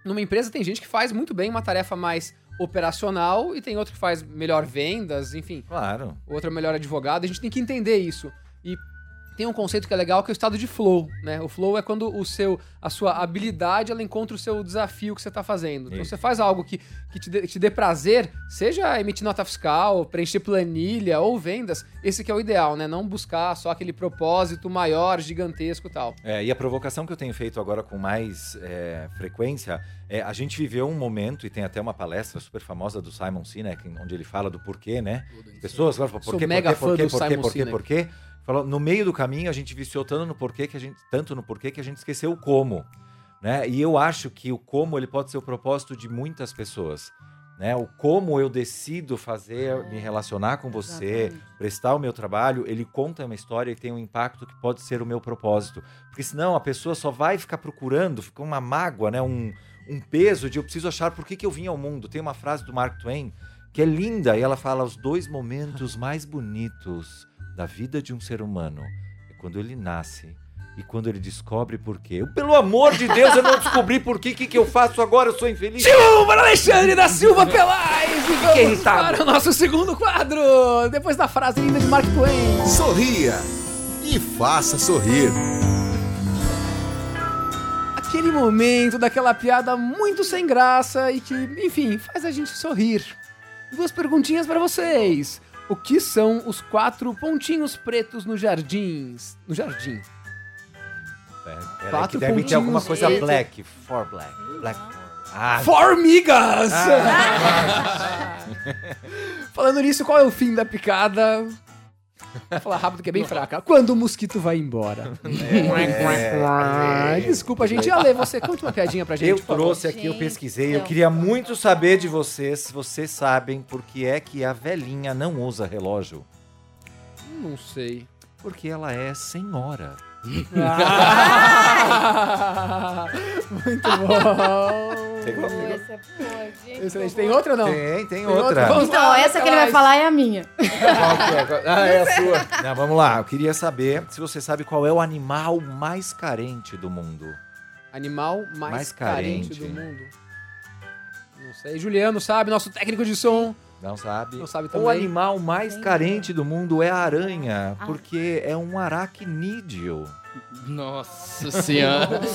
numa empresa tem gente que faz muito bem uma tarefa mais operacional e tem outro que faz melhor vendas, enfim, Claro. outro é melhor advogado. A gente tem que entender isso. E tem um conceito que é legal que é o estado de flow, né? O flow é quando o seu, a sua habilidade ela encontra o seu desafio que você está fazendo. Então Isso. você faz algo que, que te, dê, te dê prazer, seja emitir nota fiscal, preencher planilha ou vendas, esse que é o ideal, né? Não buscar só aquele propósito maior, gigantesco e tal. É, e a provocação que eu tenho feito agora com mais é, frequência é a gente viveu um momento, e tem até uma palestra super famosa do Simon Sinek, onde ele fala do porquê, né? Pessoas falam, por quê, por quê, por quê, por quê, por quê, Sinek. por quê? Falou, no meio do caminho a gente viciou tanto no porquê que a gente, tanto no porquê que a gente esqueceu o como, né? E eu acho que o como ele pode ser o propósito de muitas pessoas, né? O como eu decido fazer, me relacionar com você, Exatamente. prestar o meu trabalho, ele conta uma história e tem um impacto que pode ser o meu propósito. Porque senão a pessoa só vai ficar procurando, fica uma mágoa, né? Um, um peso de eu preciso achar por que, que eu vim ao mundo. Tem uma frase do Mark Twain que é linda e ela fala: os dois momentos mais bonitos da vida de um ser humano é quando ele nasce e quando ele descobre por quê. Eu, pelo amor de Deus, eu não descobri por quê. O que, que eu faço agora? Eu sou infeliz. Silva Alexandre da Silva Pelais! E vamos irritado. para o nosso segundo quadro! Depois da frase linda de Mark Twain. Sorria e faça sorrir. Aquele momento daquela piada muito sem graça e que, enfim, faz a gente sorrir. Duas perguntinhas pra vocês. O que são os quatro pontinhos pretos nos jardins? No jardim. É, Quatro que deve ter alguma coisa pretos. black. For black. Black. Ah, Formigas! <laughs> Falando nisso, qual é o fim da picada? Vou falar rápido que é bem fraca. Quando o mosquito vai embora. <laughs> é, Desculpa, gente. Ale, você conte uma piadinha pra gente. Eu trouxe aqui, eu pesquisei. Eu queria muito saber de vocês, se vocês sabem por que é que a velhinha não usa relógio. Não sei. Porque ela é senhora. Ah! <laughs> Muito bom. Pegou, Pô, pegou. essa é boa, gente. Excelente. Tem outra ou não? Tem, tem Tem outra. outra? Então, lá, essa que ele vai Pelais. falar é a minha. É? Qual- <laughs> Ah, é a sua. Não, vamos lá. Eu queria saber se você sabe qual é o animal mais carente do mundo. Animal mais, Mais carente. carente. do mundo. Não sei. Juliano sabe, nosso técnico de som. Não sabe? Não sabe O também. animal mais Tem. carente do mundo é a aranha, Ah. porque é um aracnídeo. Nossa senhora. <laughs>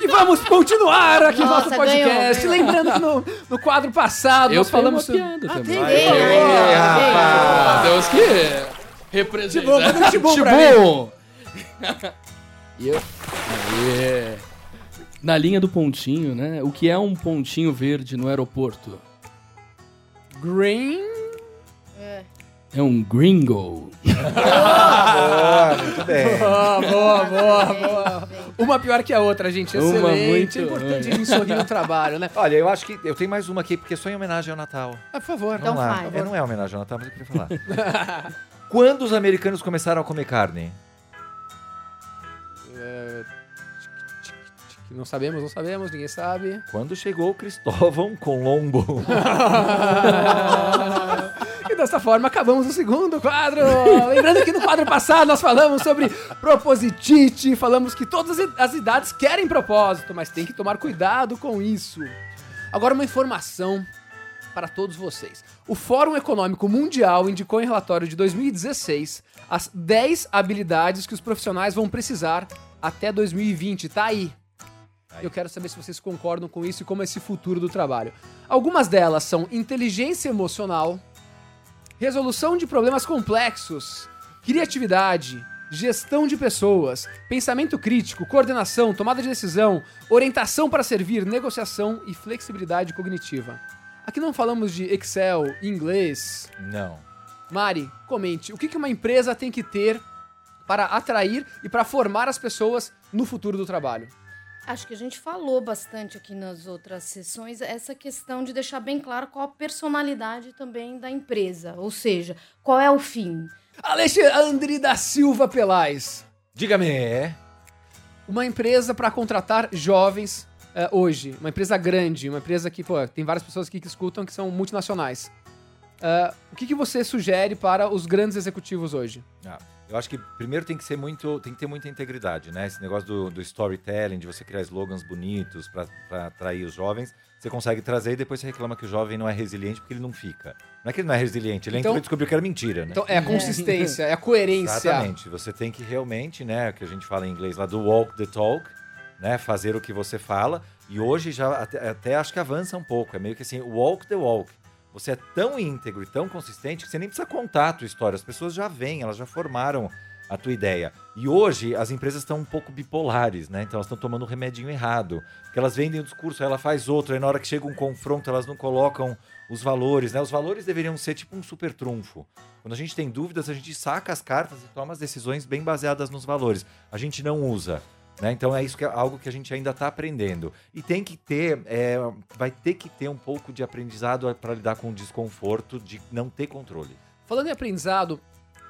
E vamos continuar aqui no Nossa, nosso podcast. ganhou, ganhou. Lembrando que no, no quadro passado Eu nós falamos uma piada Ah, também. tem ei. rapaz. Deus que representa. Tibum, manda um tibum Tibum. <laughs> E eu... Aê. Na linha do pontinho, né? O que é um pontinho verde no aeroporto? Green... É um gringo. Boa, muito bem. <laughs> Boa, boa, boa, Bem, boa. bem. Uma pior que a outra, gente. Uma Excelente. muito é importante ruim. a gente sorrir no trabalho, né? Olha, eu acho que eu tenho mais uma aqui, porque é só em homenagem ao Natal. Ah, por favor. Então Vamos lá. faz. É, não é homenagem ao Natal, mas eu queria falar. <laughs> Quando os americanos começaram a comer carne? É, Não sabemos, não sabemos, ninguém sabe. Quando chegou Cristóvão Colombo. <laughs> E dessa forma acabamos o segundo quadro. Lembrando que no quadro passado nós falamos sobre propositite, falamos que todas as idades querem propósito, mas tem que tomar cuidado com isso. Agora uma informação para todos vocês. O Fórum Econômico Mundial indicou em relatório de 2016 as 10 habilidades que os profissionais vão precisar até 2020. Tá aí. Eu quero saber se vocês concordam com isso e como é esse futuro do trabalho. Algumas delas são inteligência emocional, resolução de problemas complexos, criatividade, gestão de pessoas, pensamento crítico, coordenação, tomada de decisão, orientação para servir, negociação e flexibilidade cognitiva. Aqui não falamos de Excel, inglês. Não. Mari, comente, o que uma empresa tem que ter para atrair e para formar as pessoas no futuro do trabalho? Acho que a gente falou bastante aqui nas outras sessões essa questão de deixar bem claro qual a personalidade também da empresa, ou seja, qual é o fim. Alexandre da Silva Pelais. Diga-me. uma empresa para contratar jovens eh, hoje, uma empresa grande, uma empresa que, pô, tem várias pessoas aqui que escutam que são multinacionais. Eh, o que, que você sugere para os grandes executivos hoje? Ah, eu acho que primeiro tem que ser muito, tem que ter muita integridade, né? Esse negócio do, do storytelling, de você criar slogans bonitos para atrair os jovens. você consegue trazer e depois você reclama que o jovem não é resiliente porque ele não fica. Não é que ele não é resiliente, ele Então- entrou e descobriu que era mentira, né? Então é a consistência, é a coerência. Exatamente. Você tem que realmente, né, o que a gente fala em inglês lá, do walk the talk, né, fazer o que você fala. E hoje já até, até acho que avança um pouco. É meio que assim, walk the walk. Você é tão íntegro e tão consistente que você nem precisa contar a tua história. As pessoas já vêm, elas já formaram a tua ideia. E hoje as empresas estão um pouco bipolares, né? Então elas estão tomando um remedinho errado. Porque elas vendem um discurso, aí ela faz outro, aí na hora que chega um confronto, elas não colocam os valores, né? Os valores deveriam ser tipo um super trunfo. Quando a gente tem dúvidas, a gente saca as cartas e toma as decisões bem baseadas nos valores. A gente não usa. Né? Então é isso que é algo que a gente ainda está aprendendo. E tem que ter, é, vai ter que ter um pouco de aprendizado para lidar com o desconforto de não ter controle. Falando em aprendizado,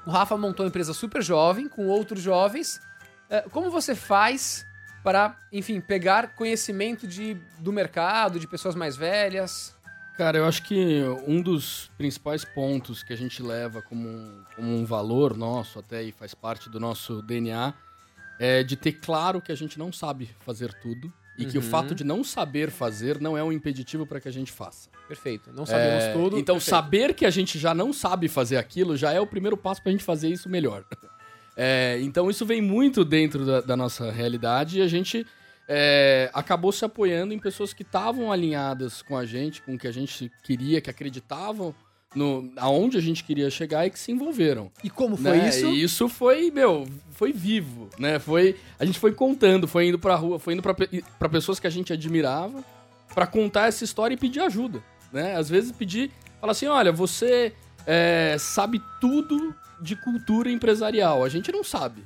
o Rafa montou uma empresa super jovem, com outros jovens. É, Como você faz para, enfim, pegar conhecimento de, do mercado, de pessoas mais velhas? Cara, eu acho que um dos principais pontos que a gente leva como um, como um valor nosso até e faz parte do nosso DNA é de ter claro que a gente não sabe fazer tudo e que o Uhum. fato de não saber fazer não é um impeditivo para que a gente faça. Perfeito. Não sabemos É, tudo. Então, perfeito. saber que a gente já não sabe fazer aquilo já é o primeiro passo pra gente fazer isso melhor. <laughs> É, então, isso vem muito dentro da, da nossa realidade e a gente é, acabou se apoiando em pessoas que estavam alinhadas com a gente, com o que a gente queria, que acreditavam no, aonde a gente queria chegar e que se envolveram. E como foi né? isso? E isso foi, meu, foi vivo, né? Foi, a gente foi contando, foi indo pra rua, foi indo pra, pra pessoas que a gente admirava pra contar essa história e pedir ajuda, né? Às vezes pedir, falar assim, olha, você é, sabe tudo de cultura empresarial, a gente não sabe.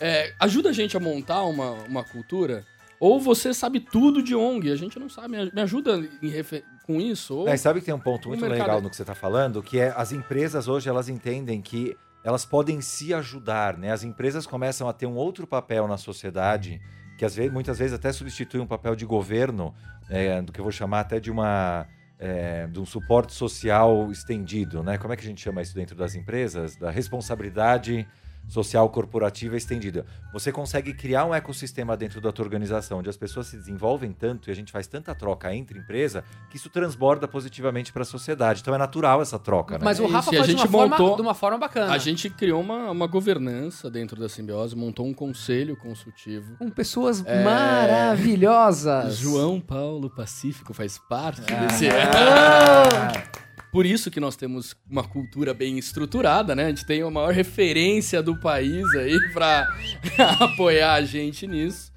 É, ajuda a gente a montar uma, uma cultura, ou você sabe tudo de ONG, a gente não sabe, me- ajuda em refe- com isso, ou... É, sabe que tem um ponto muito mercado- legal no que você está falando, que é as empresas hoje elas entendem que elas podem se ajudar, né? As empresas começam a ter um outro papel na sociedade, que às vezes, muitas vezes até substitui um papel de governo, é, do que eu vou chamar até de uma é, de um suporte social estendido, né? Como é que a gente chama isso dentro das empresas? Da responsabilidade social corporativa estendida. Você consegue criar um ecossistema dentro da tua organização, onde as pessoas se desenvolvem tanto e a gente faz tanta troca entre empresa que isso transborda positivamente para a sociedade. Então é natural essa troca, né? Mas o É Rafa isso, e a faz de uma, gente forma, montou- de uma forma bacana. A gente criou uma, uma governança dentro da simbiose, montou um conselho consultivo. Com pessoas É. maravilhosas. João Paulo Pacífico faz parte Ah. desse. <laughs> Por isso que nós temos uma cultura bem estruturada, né? A gente tem a maior referência do país aí <laughs> pra <laughs> apoiar a gente nisso.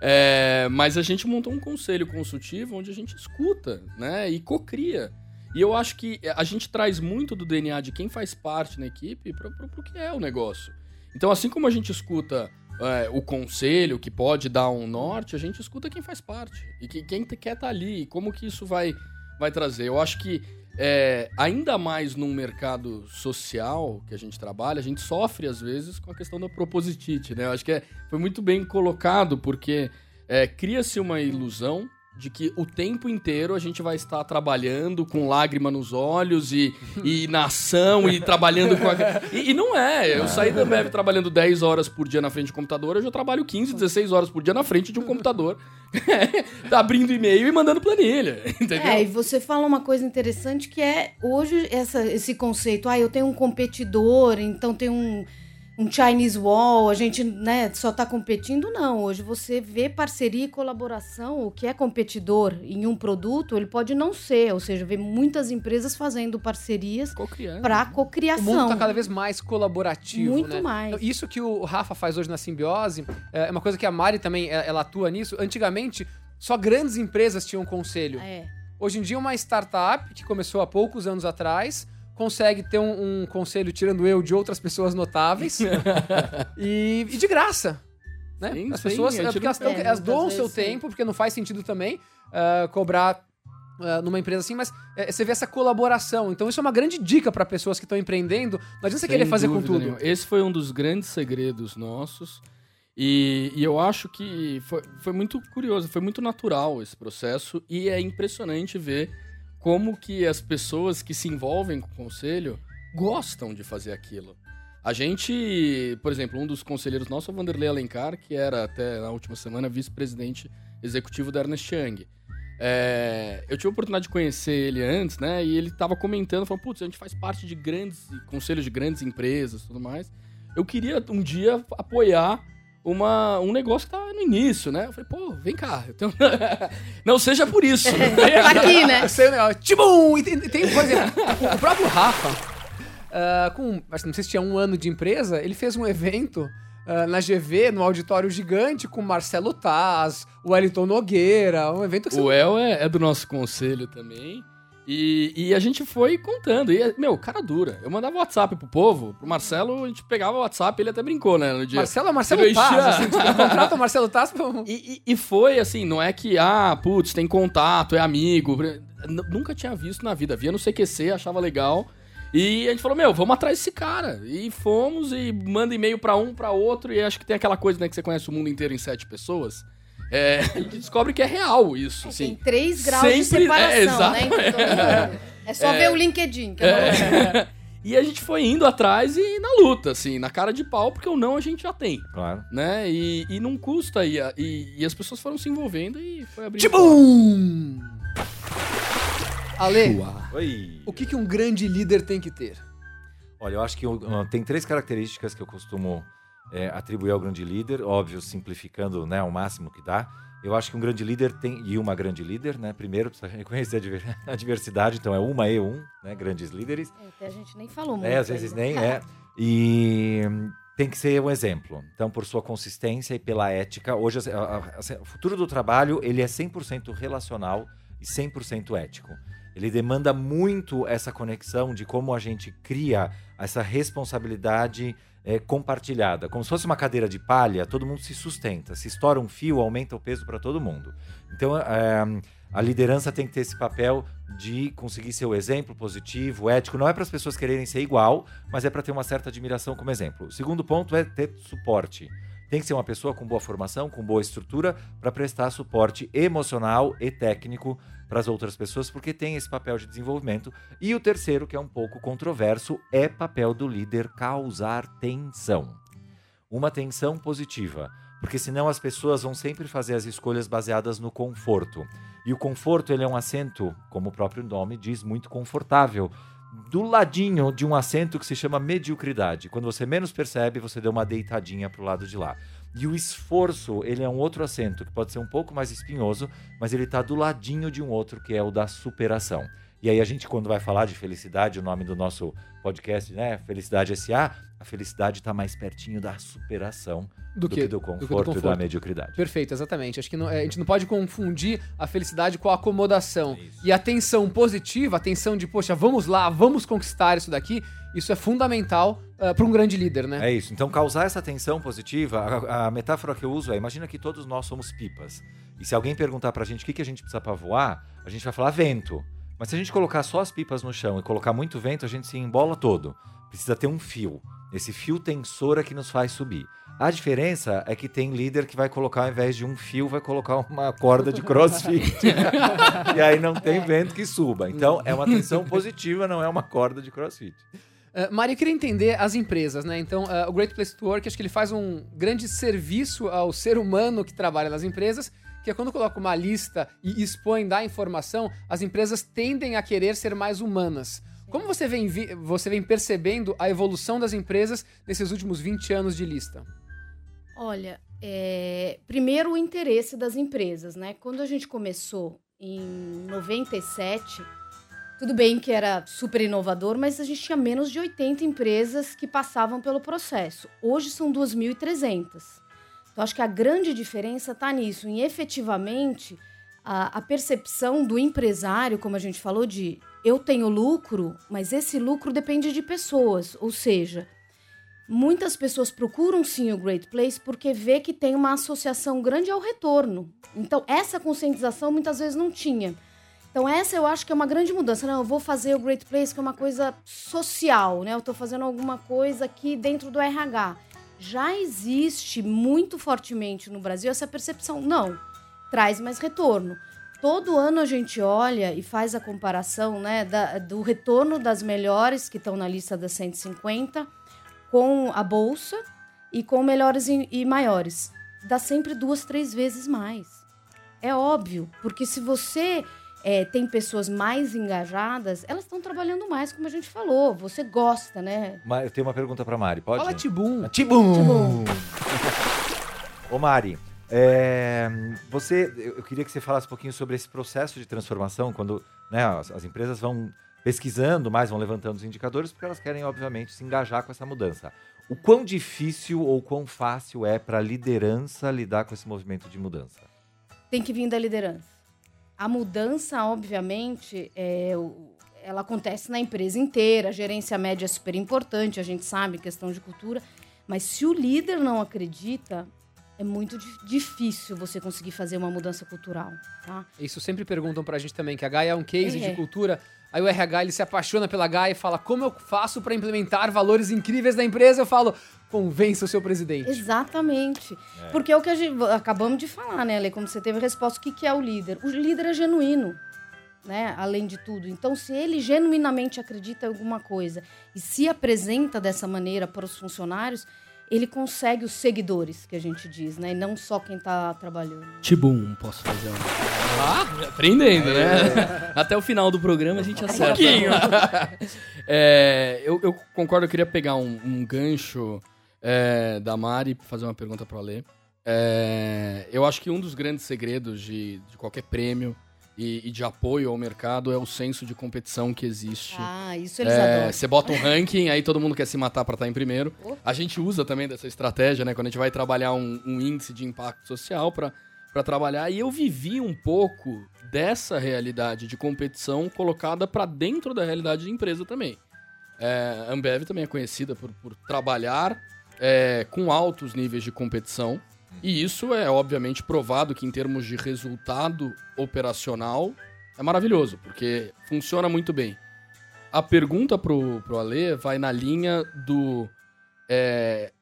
É, mas a gente montou um conselho consultivo onde a gente escuta, né? E cocria. E eu acho que a gente traz muito do DNA de quem faz parte na equipe para o que é o negócio. Então, assim como a gente escuta é, o conselho, que pode dar um norte, a gente escuta quem faz parte. E que, quem quer estar ali, e como que isso vai, vai trazer. Eu acho que, é, ainda mais num mercado social que a gente trabalha, a gente sofre, às vezes, com a questão da propositite, né? Eu acho que é- foi muito bem colocado, porque é, cria-se uma ilusão de que o tempo inteiro a gente vai estar trabalhando com lágrima nos olhos e, e na ação e trabalhando com a... E, e não é. Eu saí da Ambev trabalhando 10 horas por dia na frente de computador, hoje eu trabalho 15, 16 horas por dia na frente de um computador, <laughs> abrindo e-mail e mandando planilha, <laughs> entendeu? É, e você fala uma coisa interessante que é hoje essa, esse conceito, ah, eu tenho um competidor, então tem um, um Chinese Wall, a gente né, só está competindo, não. Hoje você vê parceria e colaboração, o que é competidor em um produto, ele pode não ser, ou seja, vê muitas empresas fazendo parcerias para O cocriação. mundo está cada vez mais colaborativo, Muito né? mais. Isso que o Rafa faz hoje na Simbiose é uma coisa que a Mari também é, ela atua nisso. Antigamente, só grandes empresas tinham conselho. É. Hoje em dia, uma startup que começou há poucos anos atrás consegue ter um, um conselho, tirando eu, de outras pessoas notáveis <laughs> e, e de graça. Né? Sim, As sim, pessoas a gente porque elas, tão- É, elas doam o seu sim. tempo, porque não faz sentido também ah, cobrar ah, numa empresa assim, mas é, você vê essa colaboração. Então, isso é uma grande dica para pessoas que estão empreendendo. Não adianta você querer fazer com tudo. nenhuma. Esse foi um dos grandes segredos nossos. E, e eu acho que foi, foi muito curioso, foi muito natural esse processo. E é impressionante ver como que as pessoas que se envolvem com o conselho gostam de fazer aquilo. A gente, por exemplo, um dos conselheiros nossos é o Vanderlei Alencar, que era até na última semana vice-presidente executivo da Ernest Young. É, eu tive a oportunidade de conhecer ele antes, né? E ele tava comentando, falando, putz, a gente faz parte de grandes conselhos de grandes empresas tudo mais. Eu queria um dia apoiar uma, um negócio que tá no início, né? Eu falei, pô, vem cá. Tenho... <laughs> não seja por isso. <laughs> tá aqui, né? <laughs> Sei, né? Tibum! E tem, tem, por exemplo, o próprio Rafa, uh, com, não sei se tinha um ano de empresa, ele fez um evento uh, na GV, no auditório gigante, com Marcelo Taz, o Wellington Nogueira, um evento que O El é, é do nosso conselho também. E, e, a gente foi contando. E, meu, cara dura. Eu mandava WhatsApp pro povo, pro Marcelo, a gente pegava o WhatsApp, ele até brincou, né, no dia. Marcelo é Marcelo Taz, assim, tipo, contrata o Marcelo Taz. E, e, e, foi assim, não é que, ah, putz, tem contato, é amigo. Nunca tinha visto na vida. Via no CQC, achava legal. E a gente falou, meu, vamos atrás desse cara. E fomos e manda e-mail para um, para outro. E acho que tem aquela coisa, né, que você conhece o mundo inteiro em sete pessoas. É, a <laughs> gente descobre que é real isso, é, assim. Tem três graus Sempre, de separação, é, né? <laughs> É só é, ver o LinkedIn, que é, é. <laughs> E a gente foi indo atrás e na luta, assim, na cara de pau, porque o não a gente já tem. Claro. Né? E, e não custa. E, e, e as pessoas foram se envolvendo e foi abrindo. Tibum! Ale, Oi. o que, que um grande líder tem que ter? Olha, eu acho que eu, tem três características que eu costumo é, atribuir ao grande líder, óbvio, simplificando né, ao máximo que dá. Eu acho que um grande líder tem, e uma grande líder, né? Primeiro, precisa reconhecer a diversidade, <laughs> então é uma e um, né? Grandes líderes. É, até a gente nem falou muito. É, às vezes nem, é. <laughs> E tem que ser um exemplo. Então, por sua consistência e pela ética, hoje o futuro do trabalho, ele é 100% relacional e 100% ético. Ele demanda muito essa conexão de como a gente cria essa responsabilidade é, compartilhada. Como se fosse uma cadeira de palha, todo mundo se sustenta. Se estoura um fio, aumenta o peso para todo mundo. Então, é, a liderança tem que ter esse papel de conseguir ser o exemplo positivo, ético. Não é para as pessoas quererem ser igual, mas é para ter uma certa admiração como exemplo. O segundo ponto é ter suporte. Tem que ser uma pessoa com boa formação, com boa estrutura, para prestar suporte emocional e técnico para as outras pessoas, porque tem esse papel de desenvolvimento. E o terceiro, que é um pouco controverso, é papel do líder causar tensão. Uma tensão positiva, porque senão as pessoas vão sempre fazer as escolhas baseadas no conforto. E o conforto ele é um assento, como o próprio nome diz, muito confortável do ladinho de um assento que se chama mediocridade. Quando você menos percebe, você deu uma deitadinha para o lado de lá. E o esforço, ele é um outro assento que pode ser um pouco mais espinhoso, mas ele está do ladinho de um outro que é o da superação. E aí a gente, quando vai falar de felicidade, o nome do nosso podcast, né? Felicidade SA, a felicidade está mais pertinho da superação do, do, que, do, conforto do, que do, conforto e da mediocridade. Perfeito, exatamente. Acho que não, é, a gente não pode confundir a felicidade com a acomodação. E a tensão positiva, a tensão de, poxa, vamos lá, vamos conquistar isso daqui, isso é fundamental uh, para um grande líder, né? É isso. Então, causar essa tensão positiva, a, a, metáfora que eu uso é: imagina que todos nós somos pipas. E se alguém perguntar para a gente o que, que a gente precisa para voar, a gente vai falar vento. Mas se a gente colocar só as pipas no chão e colocar muito vento, a gente se embola todo. Precisa ter um fio. Esse fio tensor é que nos faz subir. A diferença é que tem líder que vai colocar, ao invés de um fio, vai colocar uma corda de crossfit. <laughs> e aí não tem vento que suba. Então é uma tensão <laughs> positiva, não é uma corda de crossfit. Uh, Mário, eu queria entender as empresas, né? Então, uh, o Great Place to Work, acho que ele faz um grande serviço ao ser humano que trabalha nas empresas que é quando coloca uma lista e expõe da informação, as empresas tendem a querer ser mais humanas. Como você vem, você vem percebendo a evolução das empresas nesses últimos 20 anos de lista? Olha, é... primeiro o interesse das empresas, né? Quando a gente começou em 97, tudo bem que era super inovador, mas a gente tinha menos de 80 empresas que passavam pelo processo. Hoje são 2.300. Então, acho que a grande diferença está nisso, em efetivamente a, a, percepção do empresário, como a gente falou, de eu tenho lucro, mas esse lucro depende de pessoas. Ou seja, muitas pessoas procuram sim o Great Place porque vê que tem uma associação grande ao retorno. Então, essa conscientização muitas vezes não tinha. Então, essa eu acho que é uma grande mudança. Não, eu vou fazer o Great Place, que é uma coisa social, né? Eu estou fazendo alguma coisa aqui dentro do RH já existe muito fortemente no Brasil essa percepção. Não, traz mais retorno. Todo ano a gente olha e faz a comparação né, da, do retorno das melhores que estão na lista das 150 com a bolsa e com melhores e, e maiores. Dá sempre duas, três vezes mais. É óbvio, porque se você é, tem pessoas mais engajadas, elas estão trabalhando mais, como a gente falou. Você gosta, né? Mas eu tenho uma pergunta para Mari, pode? Fala Tibum. Tibum! Tibum. <laughs> Ô Mari, é, você, eu queria que você falasse um pouquinho sobre esse processo de transformação, quando né, as, as empresas vão pesquisando mais, vão levantando os indicadores, porque elas querem, obviamente, se engajar com essa mudança. O quão difícil ou quão fácil é para a liderança lidar com esse movimento de mudança? Tem que vir da liderança. A mudança, obviamente, é, ela acontece na empresa inteira. A gerência média é super importante, a gente sabe, questão de cultura. Mas se o líder não acredita, é muito difícil você conseguir fazer uma mudança cultural, tá? Isso sempre perguntam pra gente também, que a Gaia é um case É. de cultura. Aí o RH ele se apaixona pela Gaia e fala: Como eu faço pra implementar valores incríveis da empresa? Eu falo: Convença o seu presidente. Exatamente. Porque é o que a gente, acabamos de falar, né, Ale? Como você teve a resposta, o que, que é o líder? O líder é genuíno, né? Além de tudo. Então, se ele genuinamente acredita em alguma coisa e se apresenta dessa maneira para os funcionários, ele consegue os seguidores, que a gente diz, né? E não só quem está trabalhando. Tibum, posso fazer uma. Ah, aprendendo, né? <laughs> Até o final do programa a gente acerta. pouquinho. <laughs> É, eu, eu concordo, eu queria pegar um, um gancho é, da Mari e fazer uma pergunta para Lê. É, eu acho que um dos grandes segredos de, de qualquer prêmio e, e de apoio ao mercado é o senso de competição que existe. Ah, isso eles É, adoram. Você bota um ranking, aí todo mundo quer se matar pra estar em primeiro. A gente usa também dessa estratégia, né? Quando a gente vai trabalhar um, um índice de impacto social pra trabalhar. E eu vivi um pouco dessa realidade de competição colocada pra dentro da realidade de empresa também. É, a Ambev também é conhecida por, por trabalhar é, com altos níveis de competição. E isso é obviamente provado que em termos de resultado operacional é maravilhoso, porque funciona muito bem. A pergunta pro, pro Ale vai na linha do. é,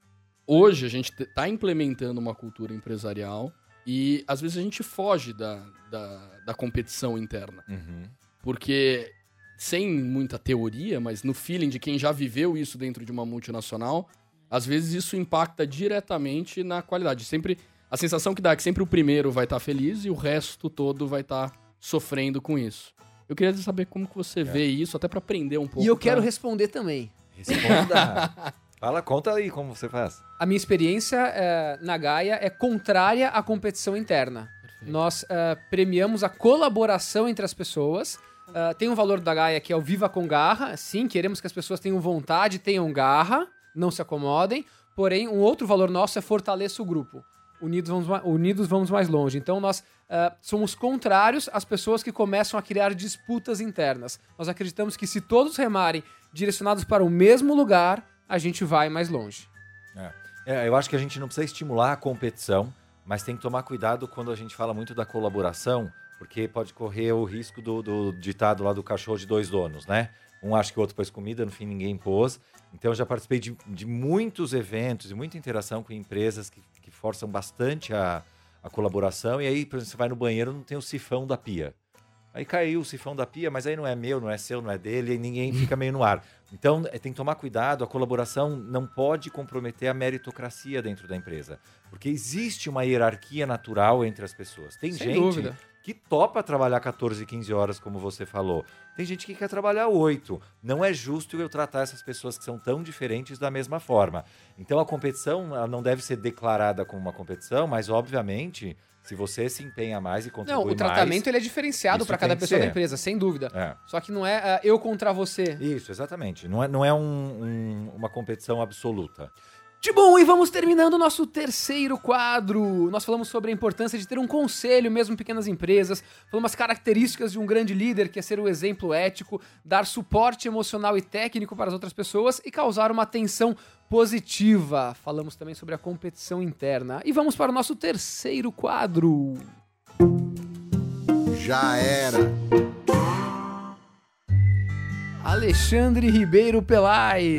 hoje a gente está implementando uma cultura empresarial e às vezes a gente foge da, da, da competição interna. Uhum. Porque, sem muita teoria, mas no feeling de quem já viveu isso dentro de uma multinacional, às vezes isso impacta diretamente na qualidade. Sempre A sensação que dá é que sempre o primeiro vai estar feliz e o resto todo vai estar sofrendo com isso. Eu queria saber como que você vê isso, até para aprender um pouco. E eu quero pra- responder também. Responda. <laughs> Fala, conta aí como você faz. A minha experiência eh, na Gaia é contrária à competição interna. Nós eh, premiamos a colaboração entre as pessoas. Eh, tem um valor da Gaia que é o Viva com Garra. Sim, queremos que as pessoas tenham vontade, tenham garra, não se acomodem. Porém, um outro valor nosso é fortaleça o grupo. Unidos vamos, ma- unidos vamos mais longe. Então, nós eh, somos contrários às pessoas que começam a criar disputas internas. Nós acreditamos que se todos remarem direcionados para o mesmo lugar, a gente vai mais longe. É, eu acho que a gente não precisa estimular a competição, mas tem que tomar cuidado quando a gente fala muito da colaboração, porque pode correr o risco do, do ditado lá do cachorro de dois donos, né? Um acha que o outro pôs comida, no fim ninguém pôs. Então eu já participei de, de muitos eventos e muita interação com empresas que, que forçam bastante a, a colaboração. E aí, por exemplo, você vai no banheiro não tem o sifão da pia. Aí caiu o sifão da pia, mas aí não é meu, não é seu, não é dele, e ninguém <laughs> fica meio no ar. Então, é, tem que tomar cuidado, a colaboração não pode comprometer a meritocracia dentro da empresa. Porque existe uma hierarquia natural entre as pessoas. Tem Sem gente dúvida. Que topa trabalhar 14, 15 horas, como você falou. Tem gente que quer trabalhar 8. Não é justo eu tratar essas pessoas que são tão diferentes da mesma forma. Então, a competição não deve ser declarada como uma competição, mas, obviamente, se você se empenha mais e contribui Não, o mais... tratamento ele é diferenciado para cada pessoa da empresa, sem dúvida. É. Só que não é ah, eu contra você. Isso, exatamente. Não é, não é um- um- uma competição absoluta. De bom, e vamos terminando o nosso terceiro quadro. Nós falamos sobre a importância de ter um conselho, mesmo em pequenas empresas. Falamos as características de um grande líder, que é ser o exemplo ético, dar suporte emocional e técnico para as outras pessoas e causar uma atenção positiva. Falamos também sobre a competição interna. E vamos para o nosso terceiro quadro. Já era. Alexandre Ribeiro Pelais.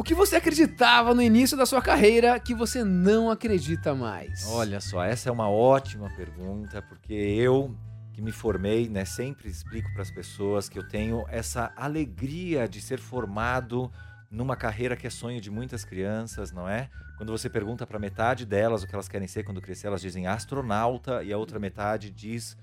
O que você acreditava no início da sua carreira que você não acredita mais? Olha só, essa é uma ótima pergunta, porque eu que me formei, né, sempre explico para as pessoas que eu tenho essa alegria de ser formado numa carreira que é sonho de muitas crianças, não é? Quando você pergunta para metade delas o que elas querem ser quando crescer, elas dizem astronauta e a outra metade diz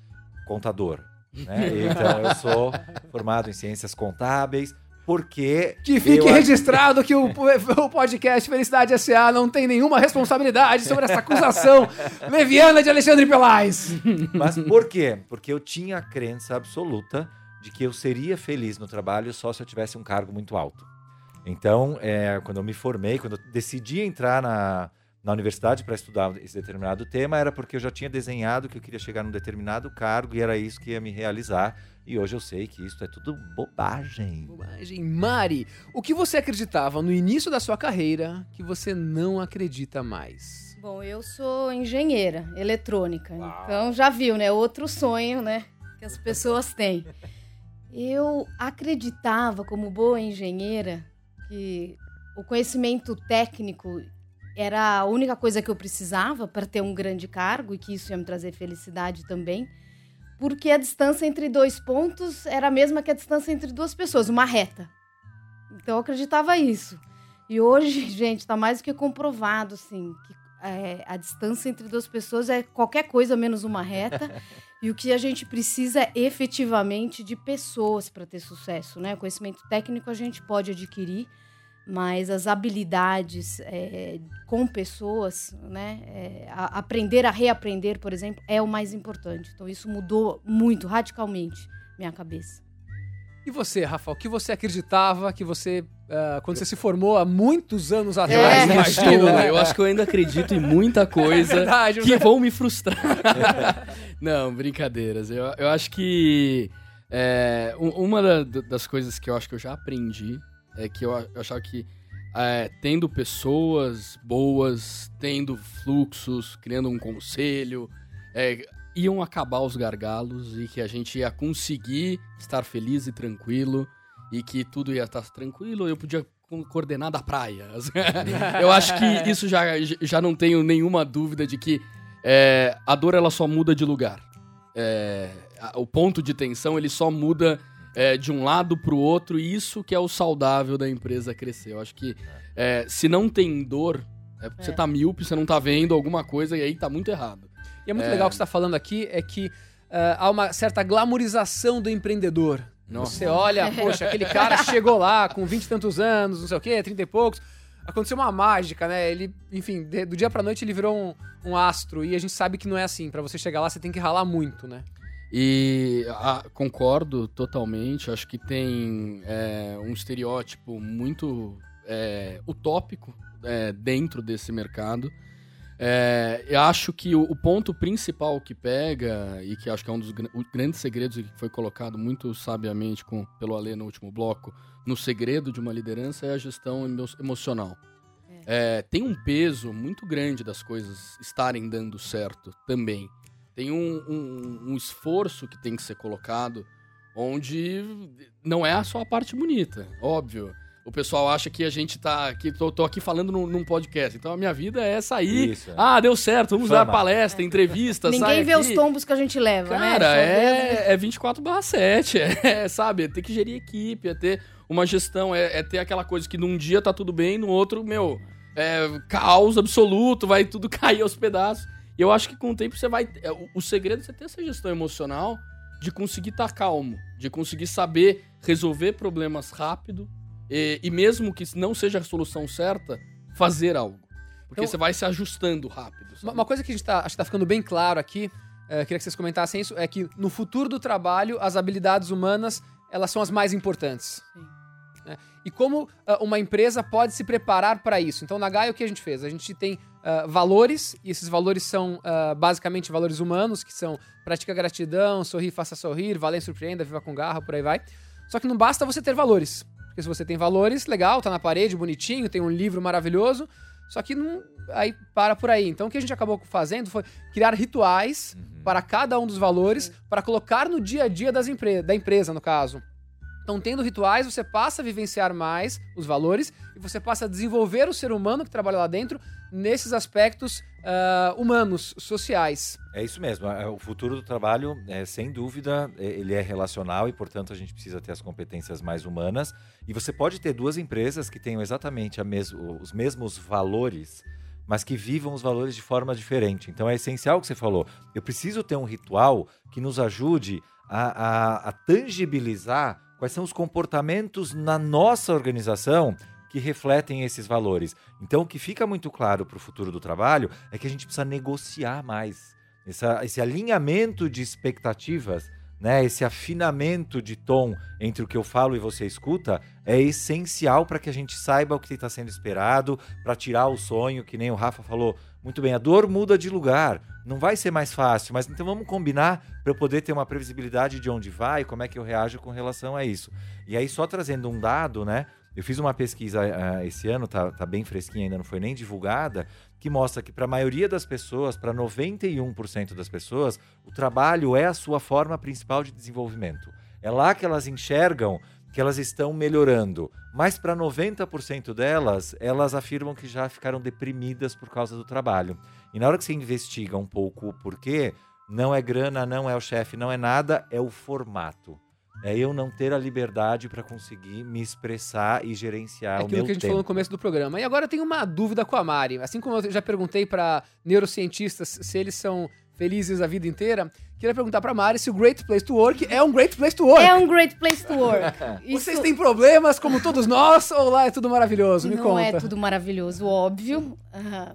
contador. Né? <laughs> Então eu sou formado em ciências contábeis. Porque. Que fique registrado que o, o podcast Felicidade SA não tem nenhuma responsabilidade sobre essa acusação <laughs> leviana de Alexandre Pelais. Mas por quê? Porque eu tinha a crença absoluta de que eu seria feliz no trabalho só se eu tivesse um cargo muito alto. Então, é, quando eu me formei, quando eu decidi entrar na, na universidade para estudar esse determinado tema, era porque eu já tinha desenhado que eu queria chegar num determinado cargo e era isso que ia me realizar. E hoje eu sei que isso é tudo bobagem. Bobagem. Mari, o que você acreditava no início da sua carreira que você não acredita mais? Bom, eu sou engenheira eletrônica, Uau. então já viu, né? Outro sonho, né? Que as pessoas têm. Eu acreditava, como boa engenheira, que o conhecimento técnico era a única coisa que eu precisava para ter um grande cargo e que isso ia me trazer felicidade também, porque a distância entre dois pontos era a mesma que a distância entre duas pessoas, uma reta. Então eu acreditava isso. E hoje, <laughs> gente, está mais do que comprovado, assim, que é, a distância entre duas pessoas é qualquer coisa menos uma reta. <laughs> e o que a gente precisa é efetivamente de pessoas para ter sucesso, né? Conhecimento técnico a gente pode adquirir, mas as habilidades é, com pessoas, né? É, a, aprender a reaprender, por exemplo, é o mais importante. Então isso mudou muito, radicalmente, minha cabeça. E você, Rafa, o que você acreditava que você, uh, quando você se formou há muitos anos atrás, é. imagina, eu acho que eu ainda acredito em muita <laughs> coisa é verdade, que vão me frustrar. <laughs> Não, brincadeiras. Eu, eu acho que é, uma das coisas que eu acho que eu já aprendi é que eu, achava que é, tendo pessoas boas, tendo fluxos, criando um conselho, é, iam acabar os gargalos e que a gente ia conseguir estar feliz e tranquilo e que tudo ia estar tranquilo. Eu podia coordenar da praia. <laughs> eu acho que isso já, já não tenho nenhuma dúvida de que é, a dor ela só muda de lugar. É, o ponto de tensão ele só muda é, de um lado para o outro, e isso que é o saudável da empresa crescer. Eu acho que é, se não tem dor, é porque você é. tá míope, você não tá vendo alguma coisa e aí tá muito errado. E é muito legal o que você tá falando aqui, é que uh, há uma certa glamorização do empreendedor. Nossa. Você olha, <laughs> poxa, aquele cara chegou lá com 20 e tantos anos, não sei o quê, 30 e poucos. Aconteceu uma mágica, né? Ele, enfim, de, do dia pra noite ele virou um, um astro. E a gente sabe que não é assim. Para você chegar lá, você tem que ralar muito, né? E a, concordo totalmente. Acho que tem é, um estereótipo muito é, utópico é, dentro desse mercado. É, eu acho que o, o, ponto principal que pega, e que acho que é um dos grandes segredos que foi colocado muito sabiamente com, pelo Alê no último bloco, no segredo de uma liderança é a gestão emo emocional. É. É, tem um peso muito grande das coisas estarem dando certo também. Tem um, um, um, esforço que tem que ser colocado, onde não é só a parte bonita, óbvio. O pessoal acha que a gente tá. que tô, tô aqui falando num, num, podcast. Então a minha vida é sair. Isso, é. Ah, deu certo, vamos Fama. dar palestra, entrevista. Ninguém vê aqui. os tombos que a gente leva, Cara, né? Cara, é, é 24 barra 7. <laughs> É, sabe? É ter que gerir equipe, é ter uma gestão, é, é ter aquela coisa que num dia tá tudo bem, no outro, meu, é caos absoluto, vai tudo <laughs> cair aos pedaços. E eu acho que com o tempo você vai. É, o, segredo é você ter essa gestão emocional de conseguir estar tá calmo, de conseguir saber resolver problemas rápido e, e, mesmo que não seja a solução certa, fazer algo. Porque então, você vai se ajustando rápido. Sabe? Uma coisa que a gente tá, acho que tá ficando bem claro aqui, é, queria que vocês comentassem isso, é que no futuro do trabalho, as habilidades humanas, elas são as mais importantes. Sim. Né? E como uh, uma empresa pode se preparar para isso? Então, na Gaia, o que a gente fez? A gente tem uh, valores, e esses valores são uh, basicamente valores humanos, que são pratica gratidão, sorrir, faça sorrir, valem, surpreenda, viva com garra, por aí vai. Só que não basta você ter valores. Porque se você tem valores, legal, tá na parede, bonitinho, tem um livro maravilhoso, só que não, aí para por aí. Então o que a gente acabou fazendo foi criar rituais uhum. para cada um dos valores, para colocar no dia a dia das empre da empresa, no caso. Então, tendo rituais, você passa a vivenciar mais os valores e você passa a desenvolver o ser humano que trabalha lá dentro nesses aspectos uh, humanos, sociais. É isso mesmo. É, o futuro do trabalho, é, sem dúvida, é, ele é relacional e, portanto, a gente precisa ter as competências mais humanas. E você pode ter duas empresas que tenham exatamente mes os mesmos valores, mas que vivam os valores de forma diferente. Então, é essencial o que você falou. Eu preciso ter um ritual que nos ajude a, a, a tangibilizar quais são os comportamentos na nossa organização que refletem esses valores. Então, o que fica muito claro para o futuro do trabalho é que a gente precisa negociar mais. Essa, esse alinhamento de expectativas, né, esse afinamento de tom entre o que eu falo e você escuta, é essencial para que a gente saiba o que está sendo esperado, para tirar o sonho, que nem o Rafa falou. Muito bem, a dor muda de lugar. Não vai ser mais fácil, mas então vamos combinar para eu poder ter uma previsibilidade de onde vai, como é que eu reajo com relação a isso. E aí, só trazendo um dado, né? Eu fiz uma pesquisa uh, esse ano, tá, tá bem fresquinha, ainda não foi nem divulgada, que mostra que para a maioria das pessoas, para 91% das pessoas, o trabalho é a sua forma principal de desenvolvimento. É lá que elas enxergam que elas estão melhorando. Mas para 90% delas, elas afirmam que já ficaram deprimidas por causa do trabalho. E na hora que você investiga um pouco o porquê, não é grana, não é o chefe, não é nada, é o formato. É eu não ter a liberdade para conseguir me expressar e gerenciar é o meu aquilo que a gente tempo. falou no começo do programa. E agora eu tenho uma dúvida com a Mari. Assim como eu já perguntei para neurocientistas se eles são felizes a vida inteira, queria perguntar pra Mari se o Great Place to Work é um Great Place to Work. É um great place to work. <laughs> Isso Vocês têm problemas como todos nós ou lá é tudo maravilhoso? Me não conta. é tudo maravilhoso, óbvio,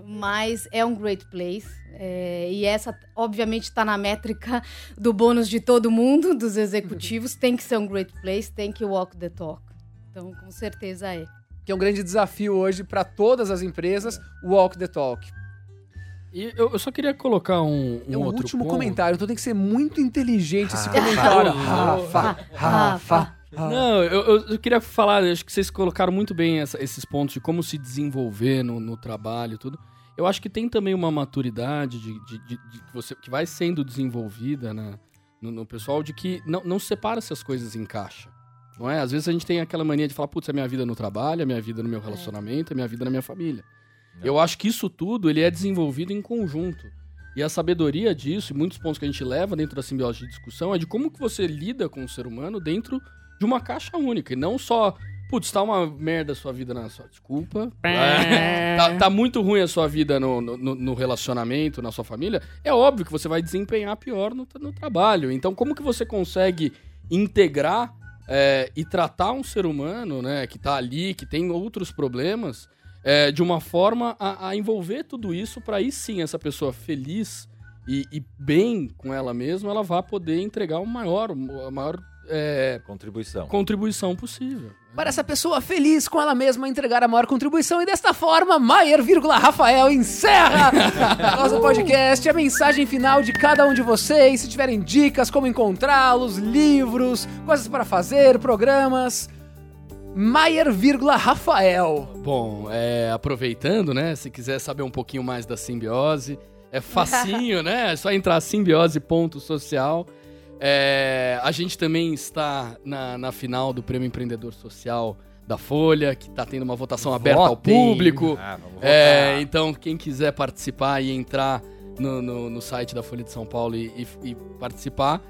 mas é um great place. é, e essa, obviamente, está na métrica do bônus de todo mundo, dos executivos. Tem que ser um great place, tem que walk the talk. Então, com certeza é. Que é um grande desafio hoje para todas as empresas, walk the talk. E eu, eu só queria colocar um, um é um outro último ponto. comentário, então tem que ser muito inteligente esse Ah. comentário. Rafa, Rafa, Rafa. Não, eu, eu- queria falar, acho que vocês colocaram muito bem essa- esses pontos de como se desenvolver no, no trabalho e tudo. Eu acho que tem também uma maturidade de, de- de- de que você, que vai sendo desenvolvida na- no, no pessoal de que não, não separa se as coisas em caixa. Não é? Às vezes a gente tem aquela mania de falar, putz, é minha vida no trabalho, é minha vida no meu relacionamento, é minha vida na minha família. Não. Eu acho que isso tudo ele é desenvolvido em conjunto. E a sabedoria disso, e muitos pontos que a gente leva dentro da simbiose de discussão, é de como que você lida com o ser humano dentro de uma caixa única. E não só, putz, tá uma merda a sua vida na sua. Desculpa. É, <laughs> tá, tá muito ruim a sua vida no, no, no relacionamento, na sua família. É óbvio que você vai desempenhar pior no, no trabalho. Então, como que você consegue integrar é, e tratar um ser humano, né, que tá ali, que tem outros problemas, é, de uma forma a, a envolver tudo isso para aí sim essa pessoa feliz e, e bem com ela mesma, ela vai poder entregar o maior, a maior é, Contribuição. contribuição possível. Para essa pessoa feliz com ela mesma entregar a maior contribuição e desta forma, Maier, vírgula, Rafael encerra <laughs> nosso podcast. A mensagem final de cada um de vocês, se tiverem dicas, como encontrá-los, livros, coisas para fazer, programas. Maier, vírgula, Rafael. Bom, é, aproveitando, né? Se quiser saber um pouquinho mais da simbiose, é facinho, <laughs> né? É só entrar simbiose.social. É, a gente também está na, na final do Prêmio Empreendedor Social da Folha, que está tendo uma votação aberta ao Votem. público. Ah, vamos É, então, quem quiser participar e entrar no, no, no site da Folha de São Paulo e, e- e participar.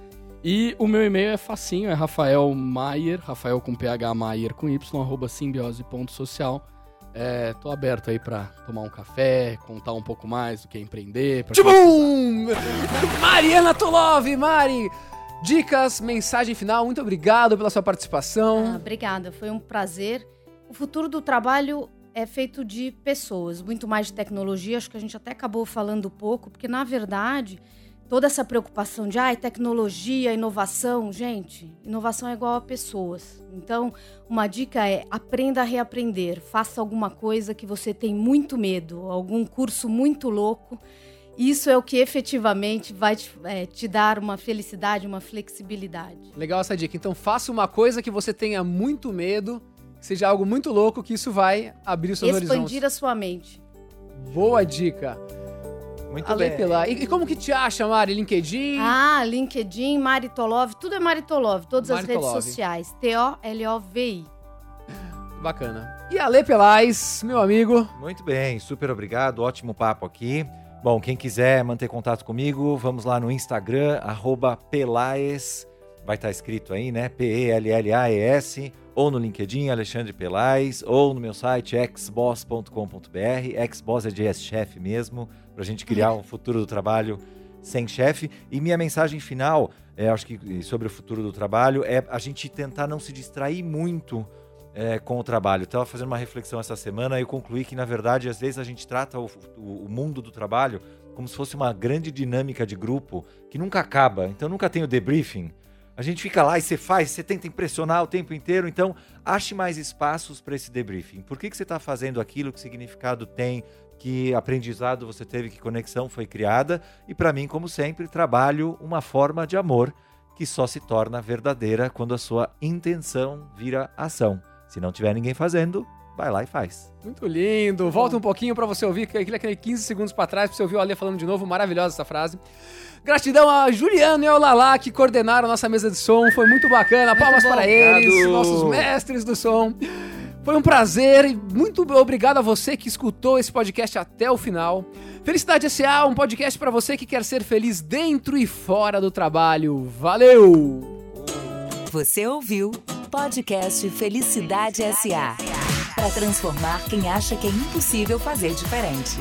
E o meu e-mail é facinho, é Rafael Maier, Rafael com PH Maier com Y, arroba simbiose.social. É, tô aberto aí pra tomar um café, contar um pouco mais do que é empreender. pra Tchum! Mariana Tolov, Mari. Dicas, mensagem final, muito obrigado pela sua Ah, participação. obrigada, foi um prazer. O futuro do trabalho é feito de pessoas, muito mais de tecnologia. Acho que a gente até acabou falando pouco, porque na verdade toda essa preocupação de ai, tecnologia, inovação, gente, inovação é igual a pessoas. Então, uma dica é aprenda a reaprender, faça alguma coisa que você tem muito medo, algum curso muito louco. Isso é o que efetivamente vai te, é, te dar uma felicidade, uma flexibilidade. Legal essa dica. Então faça uma coisa que você tenha muito medo, que seja algo muito louco, que isso vai abrir os seus horizontes. Expandir a sua mente. Boa dica. Muito Ale bem. Pilar. E, e como que te acha, Mari? LinkedIn? Ah, LinkedIn, Maritolov, tudo é Maritolov, todas as redes sociais. T-O-L-O-V-I. Bacana. E Ale Pelais, meu amigo. Muito bem, super obrigado, ótimo papo aqui. Bom, quem quiser manter contato comigo, vamos lá no Instagram, arroba Pelaes, vai estar escrito aí, né? P-E-L-L-A-E-S, ou no LinkedIn, Alexandre Pelaes, ou no meu site, xboss.com.br. Xboss é de ex-chefe mesmo, pra gente criar um futuro do trabalho sem chefe. E minha mensagem final, é, acho que sobre o futuro do trabalho, é a gente tentar não se distrair muito é, com o trabalho. Estava fazendo uma reflexão essa semana e eu concluí que, na verdade, às vezes a gente trata o, o- o mundo do trabalho como se fosse uma grande dinâmica de grupo que nunca acaba. Então nunca tem o debriefing. A gente fica lá e você faz, você tenta impressionar o tempo inteiro. Então, ache mais espaços para esse debriefing. Por que, que você está fazendo aquilo? Que significado tem? Que aprendizado você teve? Que conexão foi criada? E para mim, como sempre, trabalho uma forma de amor que só se torna verdadeira quando a sua intenção vira ação. Se não tiver ninguém fazendo, vai lá e faz. Muito lindo. Volta um pouquinho pra você ouvir, aquele, aquele 15 segundos pra trás, pra você ouvir o Ale falando de novo. Maravilhosa essa frase. Gratidão a Juliano e ao Lala que coordenaram a nossa mesa de som. Foi muito bacana. Palmas bom. para eles, Obrigado. nossos mestres do som. Foi um prazer e muito obrigado a você que escutou esse podcast até o final. Felicidade S.A., um podcast para você que quer ser feliz dentro e fora do trabalho. Valeu! Você ouviu Podcast Felicidade SA para transformar quem acha que é impossível fazer diferente.